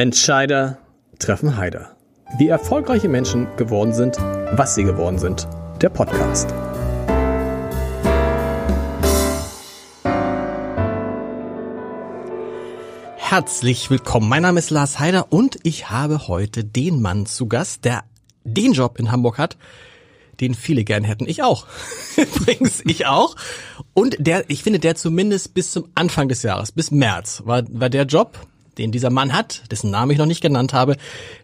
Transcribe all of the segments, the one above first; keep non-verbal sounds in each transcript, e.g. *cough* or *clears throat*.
Entscheider treffen Heider. Wie erfolgreiche Menschen geworden sind, was sie geworden sind. Der Podcast. Herzlich willkommen. Mein Name ist Lars Heider und ich habe heute den Mann zu Gast, der den Job in Hamburg hat, den viele gern hätten. Ich auch. *laughs* Übrigens, ich auch. Und der, ich finde, der zumindest bis zum Anfang des Jahres, bis März, war, war der Job, den dieser Mann hat, dessen Namen ich noch nicht genannt habe,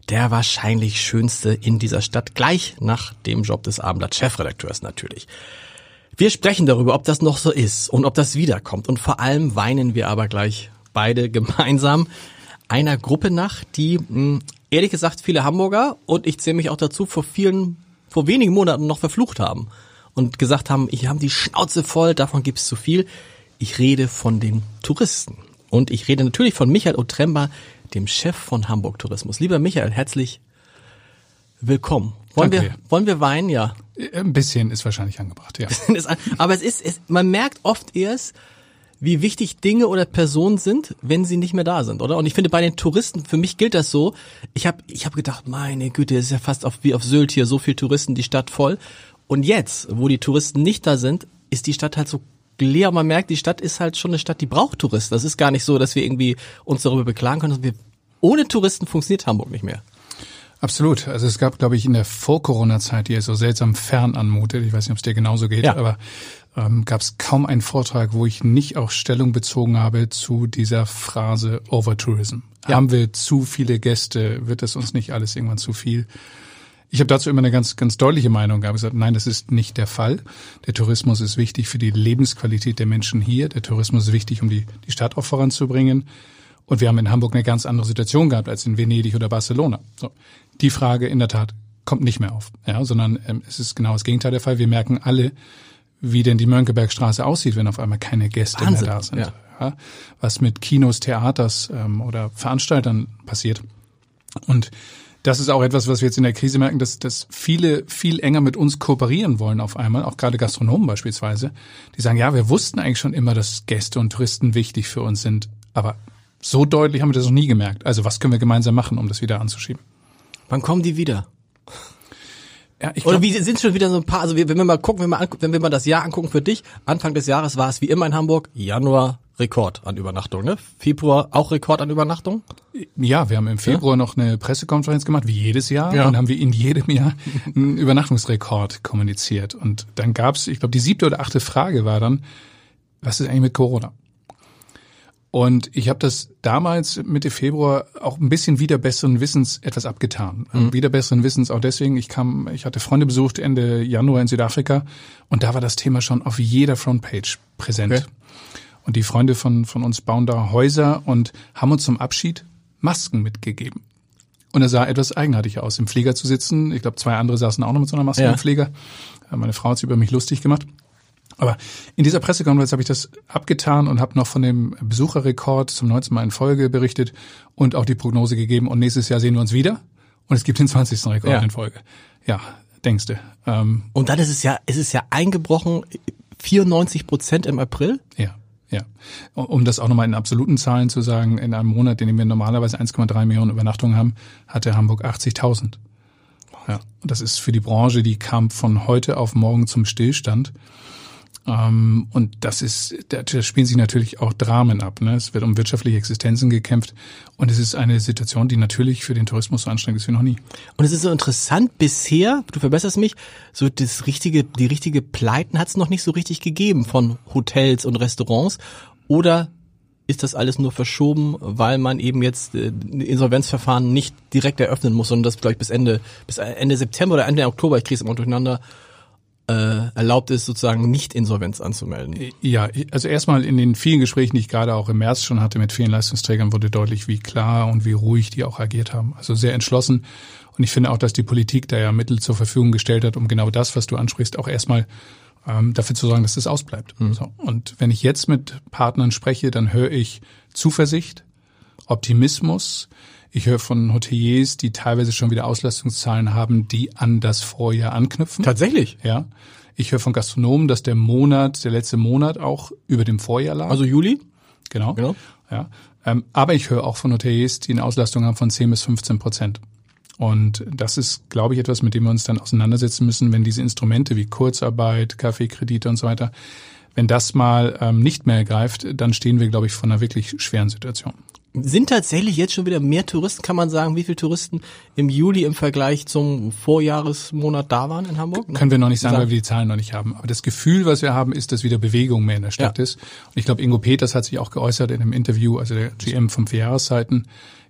der wahrscheinlich schönste in dieser Stadt, gleich nach dem Job des Abendblatt-Chefredakteurs natürlich. Wir sprechen darüber, ob das noch so ist und ob das wiederkommt. Und vor allem weinen wir aber gleich beide *laughs* gemeinsam einer Gruppe nach, die mh, ehrlich gesagt viele Hamburger und ich zähle mich auch dazu vor vielen, vor wenigen Monaten noch verflucht haben und gesagt haben, ich habe die Schnauze voll, davon gibt es zu viel. Ich rede von den Touristen. Und ich rede natürlich von Michael Otremba, dem Chef von Hamburg Tourismus. Lieber Michael, herzlich willkommen. Wollen Danke. wir, wollen wir weinen? Ja. Ein bisschen ist wahrscheinlich angebracht, ja. *laughs* Aber es ist, es, man merkt oft erst, wie wichtig Dinge oder Personen sind, wenn sie nicht mehr da sind, oder? Und ich finde bei den Touristen, für mich gilt das so, ich habe ich hab gedacht, meine Güte, es ist ja fast auf, wie auf Sylt hier, so viel Touristen, die Stadt voll. Und jetzt, wo die Touristen nicht da sind, ist die Stadt halt so leer. Man merkt, die Stadt ist halt schon eine Stadt, die braucht Touristen. Das ist gar nicht so, dass wir irgendwie uns darüber beklagen können. Wir, ohne Touristen funktioniert Hamburg nicht mehr. Absolut. Also es gab, glaube ich, in der Vor-Corona-Zeit, die ja so seltsam fern anmutet, ich weiß nicht, ob es dir genauso geht, Ja. aber ähm, gab es kaum einen Vortrag, wo ich nicht auch Stellung bezogen habe zu dieser Phrase Overtourism. Ja. Haben wir zu viele Gäste? Wird es uns nicht alles irgendwann zu viel? Ich habe dazu immer eine ganz, ganz deutliche Meinung gehabt. Ich gesagt, nein, das ist nicht der Fall. Der Tourismus ist wichtig für die Lebensqualität der Menschen hier. Der Tourismus ist wichtig, um die, die Stadt auch voranzubringen. Und wir haben in Hamburg eine ganz andere Situation gehabt als in Venedig oder Barcelona. So. Die Frage in der Tat kommt nicht mehr auf, ja, sondern ähm, es ist genau das Gegenteil der Fall. Wir merken alle, wie denn die Mönckebergstraße aussieht, wenn auf einmal keine Gäste Wahnsinn, mehr da sind. ja. Ja, was mit Kinos, Theaters ähm, oder Veranstaltern passiert. Und das ist auch etwas, was wir jetzt in der Krise merken, dass, dass viele viel enger mit uns kooperieren wollen auf einmal, auch gerade Gastronomen beispielsweise, die sagen, ja, wir wussten eigentlich schon immer, dass Gäste und Touristen wichtig für uns sind, aber so deutlich haben wir das noch nie gemerkt. Also was können wir gemeinsam machen, um das wieder anzuschieben? Wann kommen die wieder? Ja, ich Oder glaub, wie sind schon wieder so ein paar, also wenn wir mal gucken, wenn wir, angu- wenn wir mal das Jahr angucken für dich, Anfang des Jahres war es wie immer in Hamburg, Januar Rekord an Übernachtung, ne? Februar auch Rekord an Übernachtung? ja, wir haben im Februar noch eine Pressekonferenz gemacht, wie jedes Jahr, Ja. und haben wir in jedem Jahr einen Übernachtungsrekord kommuniziert. Und dann gab's, ich glaube, die siebte oder achte Frage war dann, was ist eigentlich mit Corona? Und ich habe das damals Mitte Februar auch ein bisschen wieder besseren Wissens etwas abgetan. Wieder besseren Wissens auch deswegen, ich kam, ich hatte Freunde besucht Ende Januar in Südafrika und da war das Thema schon auf jeder Frontpage präsent. Okay. Und die Freunde von, von uns bauen da Häuser und haben uns zum Abschied Masken mitgegeben. Und es sah etwas eigenartig aus, im Flieger zu sitzen. Ich glaube, zwei andere saßen auch noch mit so einer Maske Ja. im Flieger. Äh, Meine Frau hat sich über mich lustig gemacht. Aber in dieser Pressekonferenz habe ich das abgetan und habe noch von dem Besucherrekord zum 19. Mal in Folge berichtet und auch die Prognose gegeben. Und nächstes Jahr sehen wir uns wieder. Und es gibt den 20. Rekord Ja. in Folge. Ja, denkste. Ähm, Und dann ist es ja, ist es ja eingebrochen, 94 Prozent im April? Ja, ja. Um das auch nochmal in absoluten Zahlen zu sagen, in einem Monat, in dem wir normalerweise 1,3 Millionen Übernachtungen haben, hatte Hamburg 80.000. Ja, das ist für die Branche, die kam von heute auf morgen zum Stillstand. Ähm, und das ist, da, spielen sich natürlich auch Dramen ab. Ne? Es wird um wirtschaftliche Existenzen gekämpft. Und es ist eine Situation, die natürlich für den Tourismus so anstrengend ist wie noch nie. Und es ist so interessant, bisher, du verbesserst mich, so das richtige, die richtige Pleiten hat es noch nicht so richtig gegeben von Hotels und Restaurants. Oder ist das alles nur verschoben, weil man eben jetzt äh, Insolvenzverfahren nicht direkt eröffnen muss, sondern das, ich, bis Ende, bis Ende September oder Ende Oktober, ich kriege es immer durcheinander, äh, erlaubt ist, sozusagen nicht Insolvenz anzumelden. Ja, also erstmal in den vielen Gesprächen, die ich gerade auch im März schon hatte mit vielen Leistungsträgern, wurde deutlich, wie klar und wie ruhig die auch agiert haben. Also sehr entschlossen. Und ich finde auch, dass die Politik da ja Mittel zur Verfügung gestellt hat, um genau das, was du ansprichst, auch erstmal ähm, dafür zu sorgen, dass das ausbleibt. So. Und wenn ich jetzt mit Partnern spreche, dann höre ich Zuversicht, Optimismus. Ich höre von Hoteliers, die teilweise schon wieder Auslastungszahlen haben, die an das Vorjahr anknüpfen. Tatsächlich. Ja. Ich höre von Gastronomen, dass der Monat, der letzte Monat auch über dem Vorjahr lag. Also Juli? genau. Genau. Ja, ähm, aber ich höre auch von Hoteliers, die eine Auslastung haben von 10 bis 15 Prozent. Und das ist, glaube ich, etwas, mit dem wir uns dann auseinandersetzen müssen, wenn diese Instrumente wie Kurzarbeit, Kaffeekredite und so weiter, wenn das mal ähm, nicht mehr greift, dann stehen wir, glaube ich, vor einer wirklich schweren Situation. Sind tatsächlich jetzt schon wieder mehr Touristen, kann man sagen, wie viele Touristen im Juli im Vergleich zum Vorjahresmonat da waren in Hamburg? Können wir noch nicht sagen, weil wir die Zahlen noch nicht haben. Aber das Gefühl, was wir haben, ist, dass wieder Bewegung mehr in der Stadt ja. ist. Und ich glaube, Ingo Peters hat sich auch geäußert in einem Interview, also der GM von vier Jahreszeiten,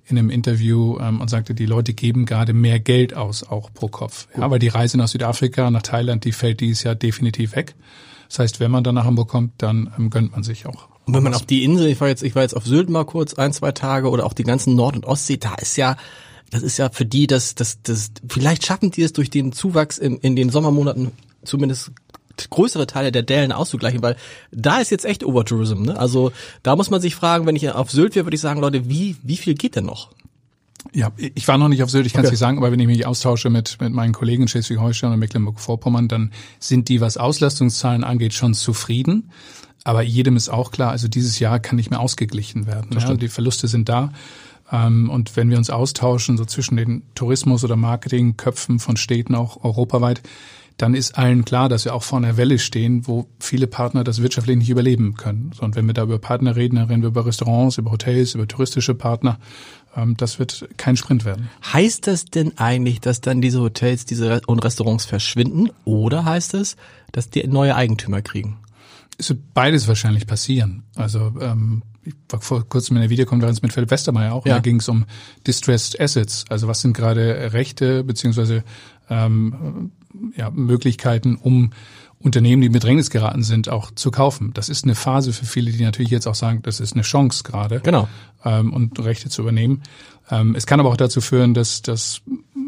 in einem Interview ähm, und sagte, die Leute geben gerade mehr Geld aus, auch pro Kopf. Ja, weil die Reise nach Südafrika, nach Thailand, die fällt dieses Jahr definitiv weg. Das heißt, wenn man dann nach Hamburg kommt, dann ähm, gönnt man sich auch. Und wenn man auf die Insel, ich war jetzt, ich war jetzt auf Sylt mal kurz ein, zwei Tage oder auch die ganzen Nord- und Ostsee, da ist ja, das ist ja für die, das, das, das, vielleicht schaffen die es durch den Zuwachs in, in den Sommermonaten zumindest größere Teile der Dellen auszugleichen, weil da ist jetzt echt Overtourism. Ne? Also da muss man sich fragen, wenn ich auf Sylt wäre, würde ich sagen, Leute, wie, wie viel geht denn noch? Ja, ich war noch nicht auf Sylt, ich kann es okay. nicht sagen, aber wenn ich mich austausche mit, mit meinen Kollegen in Schleswig-Holstein und Mecklenburg-Vorpommern, dann sind die, was Auslastungszahlen angeht, schon zufrieden. Aber jedem ist auch klar, also dieses Jahr kann nicht mehr ausgeglichen werden. Ja, die Verluste sind da. Ähm, und wenn wir uns austauschen, so zwischen den Tourismus- oder Marketingköpfen von Städten auch europaweit, dann ist allen klar, dass wir auch vor einer Welle stehen, wo viele Partner das wirtschaftlich nicht überleben können. Und wenn wir da über Partner reden, dann reden wir über Restaurants, über Hotels, über touristische Partner. Ähm, das wird kein Sprint werden. Heißt das denn eigentlich, dass dann diese Hotels diese und Restaurants verschwinden? Oder heißt es, dass die neue Eigentümer kriegen? Es wird beides wahrscheinlich passieren. Also ähm, ich war vor kurzem in einer Videokonferenz mit Philipp Westermeier auch, ja. da ging es um Distressed Assets. Also was sind gerade Rechte beziehungsweise ähm, ja, Möglichkeiten, um Unternehmen, die in Bedrängnis geraten sind, auch zu kaufen. Das ist eine Phase für viele, die natürlich jetzt auch sagen, das ist eine Chance gerade. Genau. Ähm, und Rechte zu übernehmen. Ähm, es kann aber auch dazu führen, dass, dass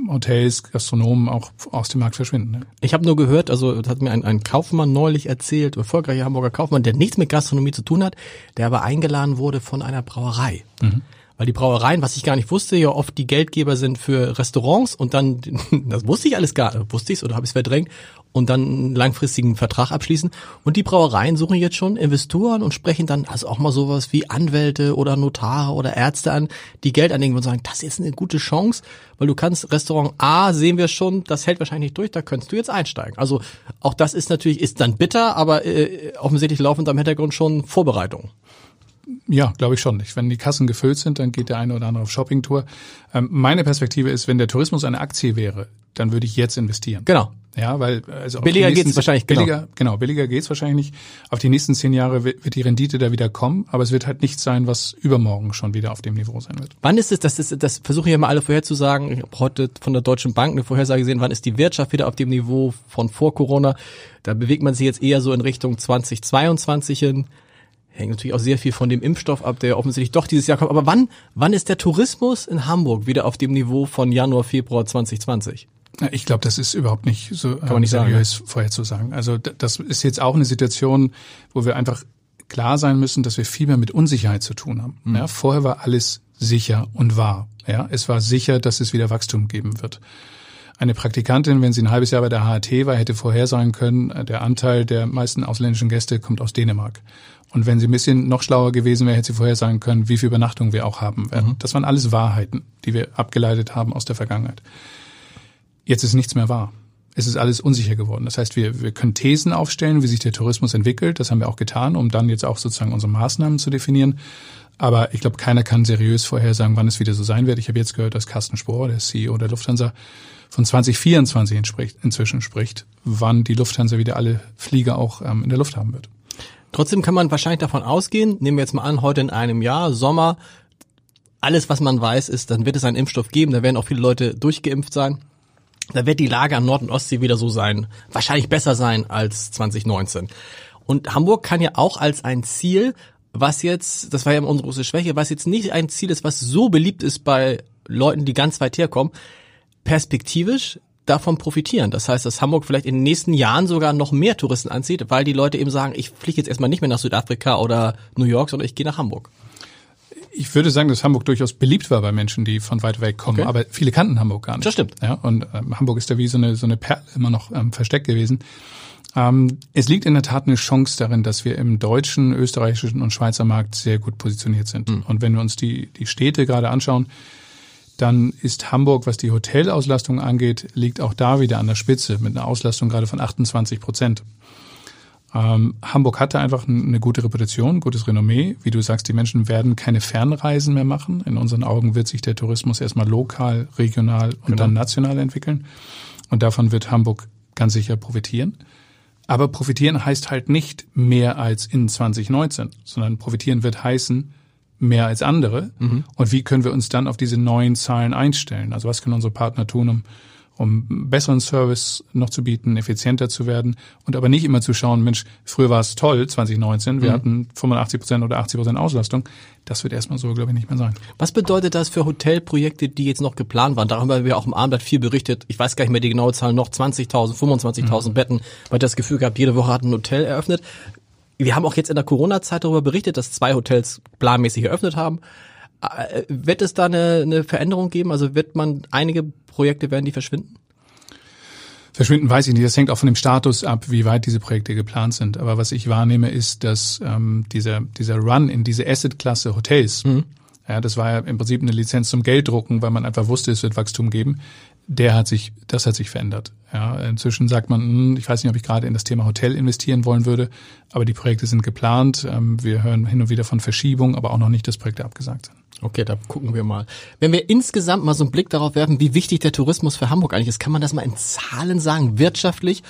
Hotels, Gastronomen auch aus dem Markt verschwinden. Ne? Ich habe nur gehört, also das hat mir ein, ein Kaufmann neulich erzählt, erfolgreicher Hamburger Kaufmann, der nichts mit Gastronomie zu tun hat, der aber eingeladen wurde von einer Brauerei. Mhm weil die Brauereien, was ich gar nicht wusste, ja oft die Geldgeber sind für Restaurants und dann, *laughs* das wusste ich alles gar, nicht, wusste ich oder habe ich es verdrängt und dann einen langfristigen Vertrag abschließen. Und die Brauereien suchen jetzt schon Investoren und sprechen dann also auch mal sowas wie Anwälte oder Notare oder Ärzte an, die Geld anlegen und sagen, das ist eine gute Chance, weil du kannst Restaurant A sehen wir schon, das hält wahrscheinlich nicht durch, da könntest du jetzt einsteigen. Also auch das ist natürlich, ist dann bitter, aber äh, offensichtlich laufen da im Hintergrund schon Vorbereitungen. Ja, glaube ich schon. Wenn die Kassen gefüllt sind, dann geht der eine oder andere auf Shoppingtour. Ähm, meine Perspektive ist, wenn der Tourismus eine Aktie wäre, dann würde ich jetzt investieren. Genau. Ja, weil also billiger geht's wahrscheinlich genau. billiger, genau billiger geht's wahrscheinlich nicht. Auf die nächsten zehn Jahre wird die Rendite da wieder kommen, aber es wird halt nicht sein, was übermorgen schon wieder auf dem Niveau sein wird. Wann ist es? Das ist das versuche ich ja mal alle vorherzusagen. Ich habe heute von der Deutschen Bank eine Vorhersage gesehen. Wann ist die Wirtschaft wieder auf dem Niveau von vor Corona? Da bewegt man sich jetzt eher so in Richtung 2022 hin hängt natürlich auch sehr viel von dem Impfstoff ab, der offensichtlich doch dieses Jahr kommt. Aber wann, wann ist der Tourismus in Hamburg wieder auf dem Niveau von Januar, Februar 2020? Ich glaube, das ist überhaupt nicht so Kann man nicht seriös sagen, vorher zu sagen. Also das ist jetzt auch eine Situation, wo wir einfach klar sein müssen, dass wir viel mehr mit Unsicherheit zu tun haben. Mhm. Ja, vorher war alles sicher und wahr. Ja, es war sicher, dass es wieder Wachstum geben wird. Eine Praktikantin, wenn sie ein halbes Jahr bei der HAT war, hätte vorhersagen können, der Anteil der meisten ausländischen Gäste kommt aus Dänemark. Und wenn sie ein bisschen noch schlauer gewesen wäre, hätte sie vorher sagen können, wie viel Übernachtung wir auch haben werden. Mhm. Das waren alles Wahrheiten, die wir abgeleitet haben aus der Vergangenheit. Jetzt ist nichts mehr wahr. Es ist alles unsicher geworden. Das heißt, wir, wir können Thesen aufstellen, wie sich der Tourismus entwickelt. Das haben wir auch getan, um dann jetzt auch sozusagen unsere Maßnahmen zu definieren. Aber ich glaube, keiner kann seriös vorhersagen, wann es wieder so sein wird. Ich habe jetzt gehört, dass Carsten Spohr, der CEO der Lufthansa, von 2024 inzwischen spricht, wann die Lufthansa wieder alle Flieger auch ähm, in der Luft haben wird. Trotzdem kann man wahrscheinlich davon ausgehen, nehmen wir jetzt mal an, heute in einem Jahr, Sommer, alles, was man weiß, ist, dann wird es einen Impfstoff geben, da werden auch viele Leute durchgeimpft sein. Da wird die Lage am Nord- und Ostsee wieder so sein, wahrscheinlich besser sein als 2019. Und Hamburg kann ja auch als ein Ziel, was jetzt, das war ja unsere große Schwäche, was jetzt nicht ein Ziel ist, was so beliebt ist bei Leuten, die ganz weit herkommen, perspektivisch davon profitieren. Das heißt, dass Hamburg vielleicht in den nächsten Jahren sogar noch mehr Touristen anzieht, weil die Leute eben sagen, ich fliege jetzt erstmal nicht mehr nach Südafrika oder New York, sondern ich gehe nach Hamburg. Ich würde sagen, dass Hamburg durchaus beliebt war bei Menschen, die von weit weg kommen, okay. aber viele kannten Hamburg gar nicht. Das stimmt. Ja, und ähm, Hamburg ist da wie so eine, so eine Perle immer noch ähm, versteckt gewesen. Ähm, es liegt in der Tat eine Chance darin, dass wir im deutschen, österreichischen und Schweizer Markt sehr gut positioniert sind. Mhm. Und wenn wir uns die, die Städte gerade anschauen, dann ist Hamburg, was die Hotelauslastung angeht, liegt auch da wieder an der Spitze mit einer Auslastung gerade von 28 Prozent. Ähm, Hamburg hatte einfach eine gute Reputation, gutes Renommee. Wie du sagst, die Menschen werden keine Fernreisen mehr machen. In unseren Augen wird sich der Tourismus erstmal lokal, regional und genau. dann national entwickeln. Und davon wird Hamburg ganz sicher profitieren. Aber profitieren heißt halt nicht mehr als in 2019, sondern profitieren wird heißen mehr als andere. Mhm. Und wie können wir uns dann auf diese neuen Zahlen einstellen? Also was können unsere Partner tun, um um besseren Service noch zu bieten, effizienter zu werden und aber nicht immer zu schauen, Mensch, früher war es toll, 2019, wir mhm. hatten 85 Prozent oder 80 Prozent Auslastung. Das wird erstmal so, glaube ich, nicht mehr sein. Was bedeutet das für Hotelprojekte, die jetzt noch geplant waren? Darüber haben wir auch im Abendblatt viel berichtet. Ich weiß gar nicht mehr die genaue Zahl, noch 20.000, 25.000 mhm. Betten, weil das Gefühl gehabt, jede Woche hat ein Hotel eröffnet. Wir haben auch jetzt in der Corona-Zeit darüber berichtet, dass zwei Hotels planmäßig eröffnet haben. Äh, wird es da eine, eine Veränderung geben? Also wird man einige Projekte werden die verschwinden? Verschwinden weiß ich nicht. Das hängt auch von dem Status ab, wie weit diese Projekte geplant sind. Aber was ich wahrnehme, ist, dass ähm, dieser, dieser Run in diese Asset-Klasse Hotels, mhm. Ja, das war ja im Prinzip eine Lizenz zum Gelddrucken, weil man einfach wusste, es wird Wachstum geben. Der hat sich, das hat sich verändert. Ja, inzwischen sagt man, hm, ich weiß nicht, ob ich gerade in das Thema Hotel investieren wollen würde, aber die Projekte sind geplant. Ähm, wir hören hin und wieder von Verschiebung, aber auch noch nicht, dass Projekte abgesagt sind. Okay, da gucken wir mal. Wenn wir insgesamt mal so einen Blick darauf werfen, wie wichtig der Tourismus für Hamburg eigentlich ist, kann man das mal in Zahlen sagen, wirtschaftlich?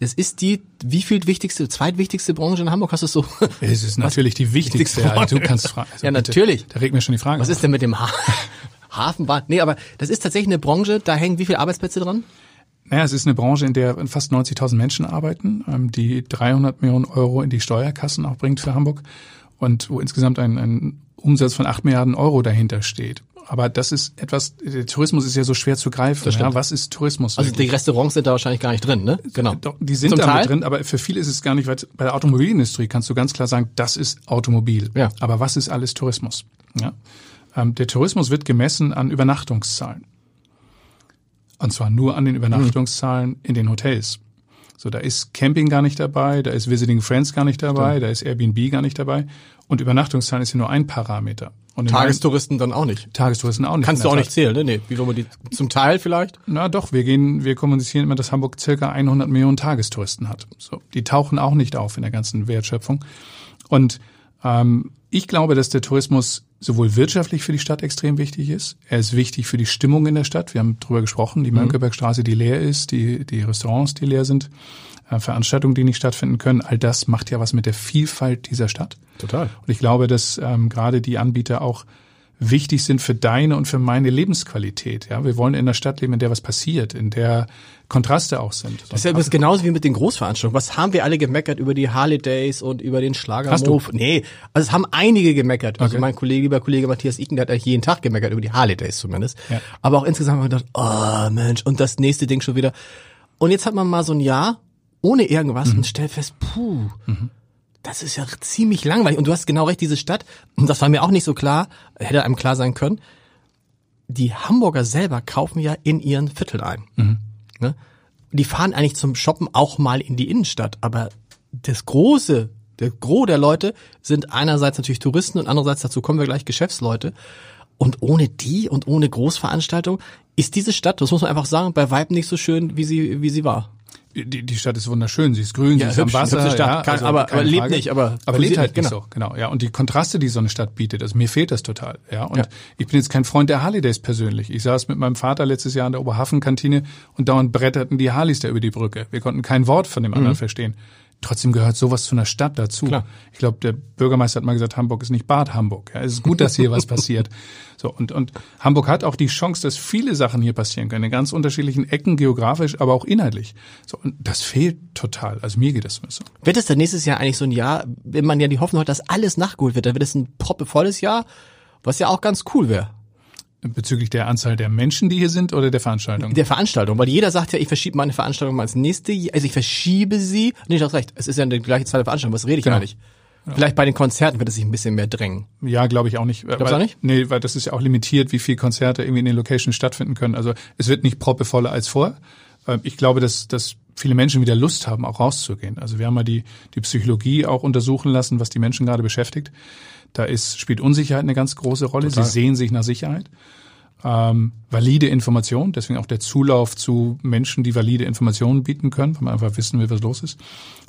Es ist die wie viel wichtigste, zweitwichtigste Branche in Hamburg? Hast du es so? Es ist natürlich die wichtigste. Ja, du kannst fragen. Also ja, natürlich. da regt mir schon die Frage. Was auf. ist denn mit dem ha *laughs* Hafenbahn? Nee, aber das ist tatsächlich eine Branche, da hängen wie viele Arbeitsplätze dran? Naja, es ist eine Branche, in der fast 90.000 Menschen arbeiten, ähm, die 300 Millionen Euro in die Steuerkassen auch bringt für Hamburg und wo insgesamt ein, ein Umsatz von acht Milliarden Euro dahinter steht. Aber das ist etwas, der Tourismus ist ja so schwer zu greifen. Ja, was ist Tourismus? Also die Restaurants sind da wahrscheinlich gar nicht drin, ne? Genau. Die sind Zum da Teil? drin, aber für viele ist es gar nicht, weil bei der Automobilindustrie kannst du ganz klar sagen, das ist Automobil. Ja. Aber was ist alles Tourismus? Ja. Ähm, der Tourismus wird gemessen an Übernachtungszahlen. Und zwar nur an den Übernachtungszahlen mhm. in den Hotels. So, da ist Camping gar nicht dabei, da ist Visiting Friends gar nicht dabei, Stimmt. da ist Airbnb gar nicht dabei. Und Übernachtungszahlen ist ja nur ein Parameter. Und Tagestouristen dann auch nicht. Tagestouristen auch nicht. Kannst du auch nicht zählen, ne? Nee. Wie wollen wir die zum Teil vielleicht? Na doch, wir gehen, wir kommunizieren immer, dass Hamburg circa 100 Millionen Tagestouristen hat. So, die tauchen auch nicht auf in der ganzen Wertschöpfung. Und ähm, ich glaube, dass der Tourismus sowohl wirtschaftlich für die Stadt extrem wichtig ist. Er ist wichtig für die Stimmung in der Stadt. Wir haben drüber gesprochen, die mhm. Mönckebergstraße, die leer ist, die, die Restaurants, die leer sind, Veranstaltungen, die nicht stattfinden können. All das macht ja was mit der Vielfalt dieser Stadt. Total. Und ich glaube, dass ähm, gerade die Anbieter auch wichtig sind für deine und für meine Lebensqualität. Ja, wir wollen in einer Stadt leben, in der was passiert, in der Kontraste auch sind. Das ist ja genauso wie mit den Großveranstaltungen. Was haben wir alle gemeckert über die Harley Days und über den Schlagermove? Nee, also es haben einige gemeckert. Also okay. mein Kollege, lieber Kollege Matthias Iken, der hat eigentlich jeden Tag gemeckert über die Harley Days zumindest. Ja. Aber auch insgesamt haben wir gedacht, oh Mensch, und das nächste Ding schon wieder. Und jetzt hat man mal so ein Jahr ohne irgendwas mhm. und stellt fest, puh, mhm das ist ja ziemlich langweilig. Und du hast genau recht, diese Stadt, und das war mir auch nicht so klar, hätte einem klar sein können, die Hamburger selber kaufen ja in ihren Vierteln ein. Mhm. Ne? Die fahren eigentlich zum Shoppen auch mal in die Innenstadt, aber das große, der Gros der Leute sind einerseits natürlich Touristen und andererseits dazu kommen wir gleich Geschäftsleute. Und ohne die und ohne Großveranstaltung ist diese Stadt, das muss man einfach sagen, bei Weitem nicht so schön, wie sie, wie sie war. Die, die Stadt ist wunderschön, sie ist grün, ja, sie ist hübsch, am Wasser, Stadt, ja, also aber, aber lebt nicht, aber aber lebt halt genau. nicht so, genau. Ja, und die Kontraste, die so eine Stadt bietet, also mir fehlt das total, ja. Und ja. ich bin jetzt kein Freund der Harley-Days persönlich. Ich saß mit meinem Vater letztes Jahr in der Oberhafenkantine und dauernd bretterten die Harleys da über die Brücke. Wir konnten kein Wort von dem anderen mhm. verstehen. Trotzdem gehört sowas zu einer Stadt dazu. Klar. Ich glaube, der Bürgermeister hat mal gesagt, Hamburg ist nicht Bad Hamburg. Ja, es ist gut, dass hier was *laughs* passiert. So und und Hamburg hat auch die Chance, dass viele Sachen hier passieren können, in ganz unterschiedlichen Ecken geografisch, aber auch inhaltlich. So und das fehlt total. Also mir geht das so. Wird es dann nächstes Jahr eigentlich so ein Jahr, wenn man ja die Hoffnung hat, dass alles nachgeholt wird, dann wird es ein proppevolles Jahr, was ja auch ganz cool wäre. Bezüglich der Anzahl der Menschen, die hier sind oder der Veranstaltung? Der Veranstaltung, weil jeder sagt ja, ich verschiebe meine Veranstaltung mal ins nächste Jahr, also ich verschiebe sie. Nee, du hast recht, es ist ja die gleiche Zahl der Veranstaltungen, was rede ich genau. gar nicht. Ja. Vielleicht bei den Konzerten wird es sich ein bisschen mehr drängen. Ja, glaube ich auch nicht. Glaubst du auch nicht? Nee, weil das ist ja auch limitiert, wie viele Konzerte irgendwie in den Locations stattfinden können. Also es wird nicht proppevoller als vor. Ähm, ich glaube, dass, dass viele Menschen wieder Lust haben, auch rauszugehen. Also wir haben mal die, die Psychologie auch untersuchen lassen, was die Menschen gerade beschäftigt. Da ist, spielt Unsicherheit eine ganz große Rolle. Total. Sie sehen sich nach Sicherheit. Ähm, valide Informationen, deswegen auch der Zulauf zu Menschen, die valide Informationen bieten können, weil man einfach wissen will, was los ist.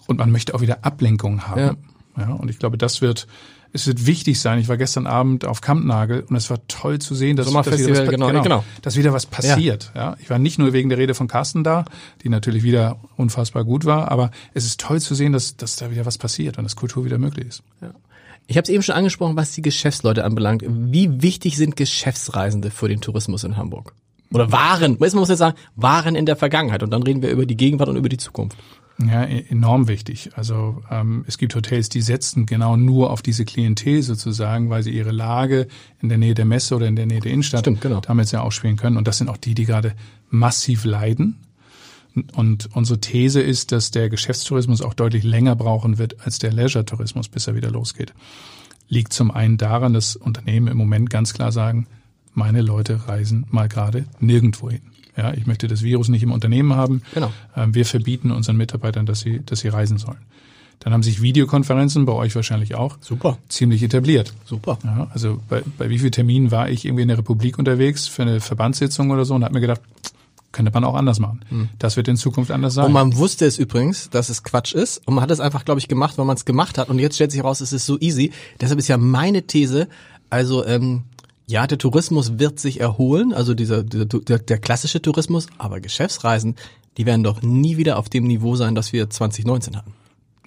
Und man möchte auch wieder Ablenkung haben. Ja. ja und ich glaube, das wird es wird wichtig sein. Ich war gestern Abend auf Kampnagel und es war toll zu sehen, dass, dass, wieder, was, genau, genau, genau. dass wieder was passiert. Ja. ja. Ich war nicht nur wegen der Rede von Carsten da, die natürlich wieder unfassbar gut war, aber es ist toll zu sehen, dass, dass da wieder was passiert und dass Kultur wieder möglich ist. Ja. Ich habe es eben schon angesprochen, was die Geschäftsleute anbelangt. Wie wichtig sind Geschäftsreisende für den Tourismus in Hamburg? Oder waren, man muss jetzt sagen, waren in der Vergangenheit und dann reden wir über die Gegenwart und über die Zukunft. Ja, e-, enorm wichtig. Also ähm, es gibt Hotels, die setzen genau nur auf diese Klientel sozusagen, weil sie ihre Lage in der Nähe der Messe oder in der Nähe der Innenstadt Stimmt, genau. damit ja ausspielen können. Und das sind auch die, die gerade massiv leiden. Und unsere These ist, dass der Geschäftstourismus auch deutlich länger brauchen wird als der Leisure-Tourismus, bis er wieder losgeht. Liegt zum einen daran, dass Unternehmen im Moment ganz klar sagen, meine Leute reisen mal gerade nirgendwo hin. Ja, ich möchte das Virus nicht im Unternehmen haben. Genau. Ähm, wir verbieten unseren Mitarbeitern, dass sie, dass sie reisen sollen. Dann haben sich Videokonferenzen bei euch wahrscheinlich auch Super. ziemlich etabliert. Super. Ja, also bei, bei wie vielen Terminen war ich irgendwie in der Republik unterwegs für eine Verbandssitzung oder so und habe mir gedacht, könnte man auch anders machen. Hm. Das wird in Zukunft anders sein. Und man wusste es übrigens, dass es Quatsch ist. Und man hat es einfach, glaube ich, gemacht, weil man es gemacht hat. Und jetzt stellt sich heraus, es ist so easy. Deshalb ist ja meine These, also ähm, ja, der Tourismus wird sich erholen, also dieser, dieser der, der klassische Tourismus, aber Geschäftsreisen, die werden doch nie wieder auf dem Niveau sein, das wir 2019 hatten.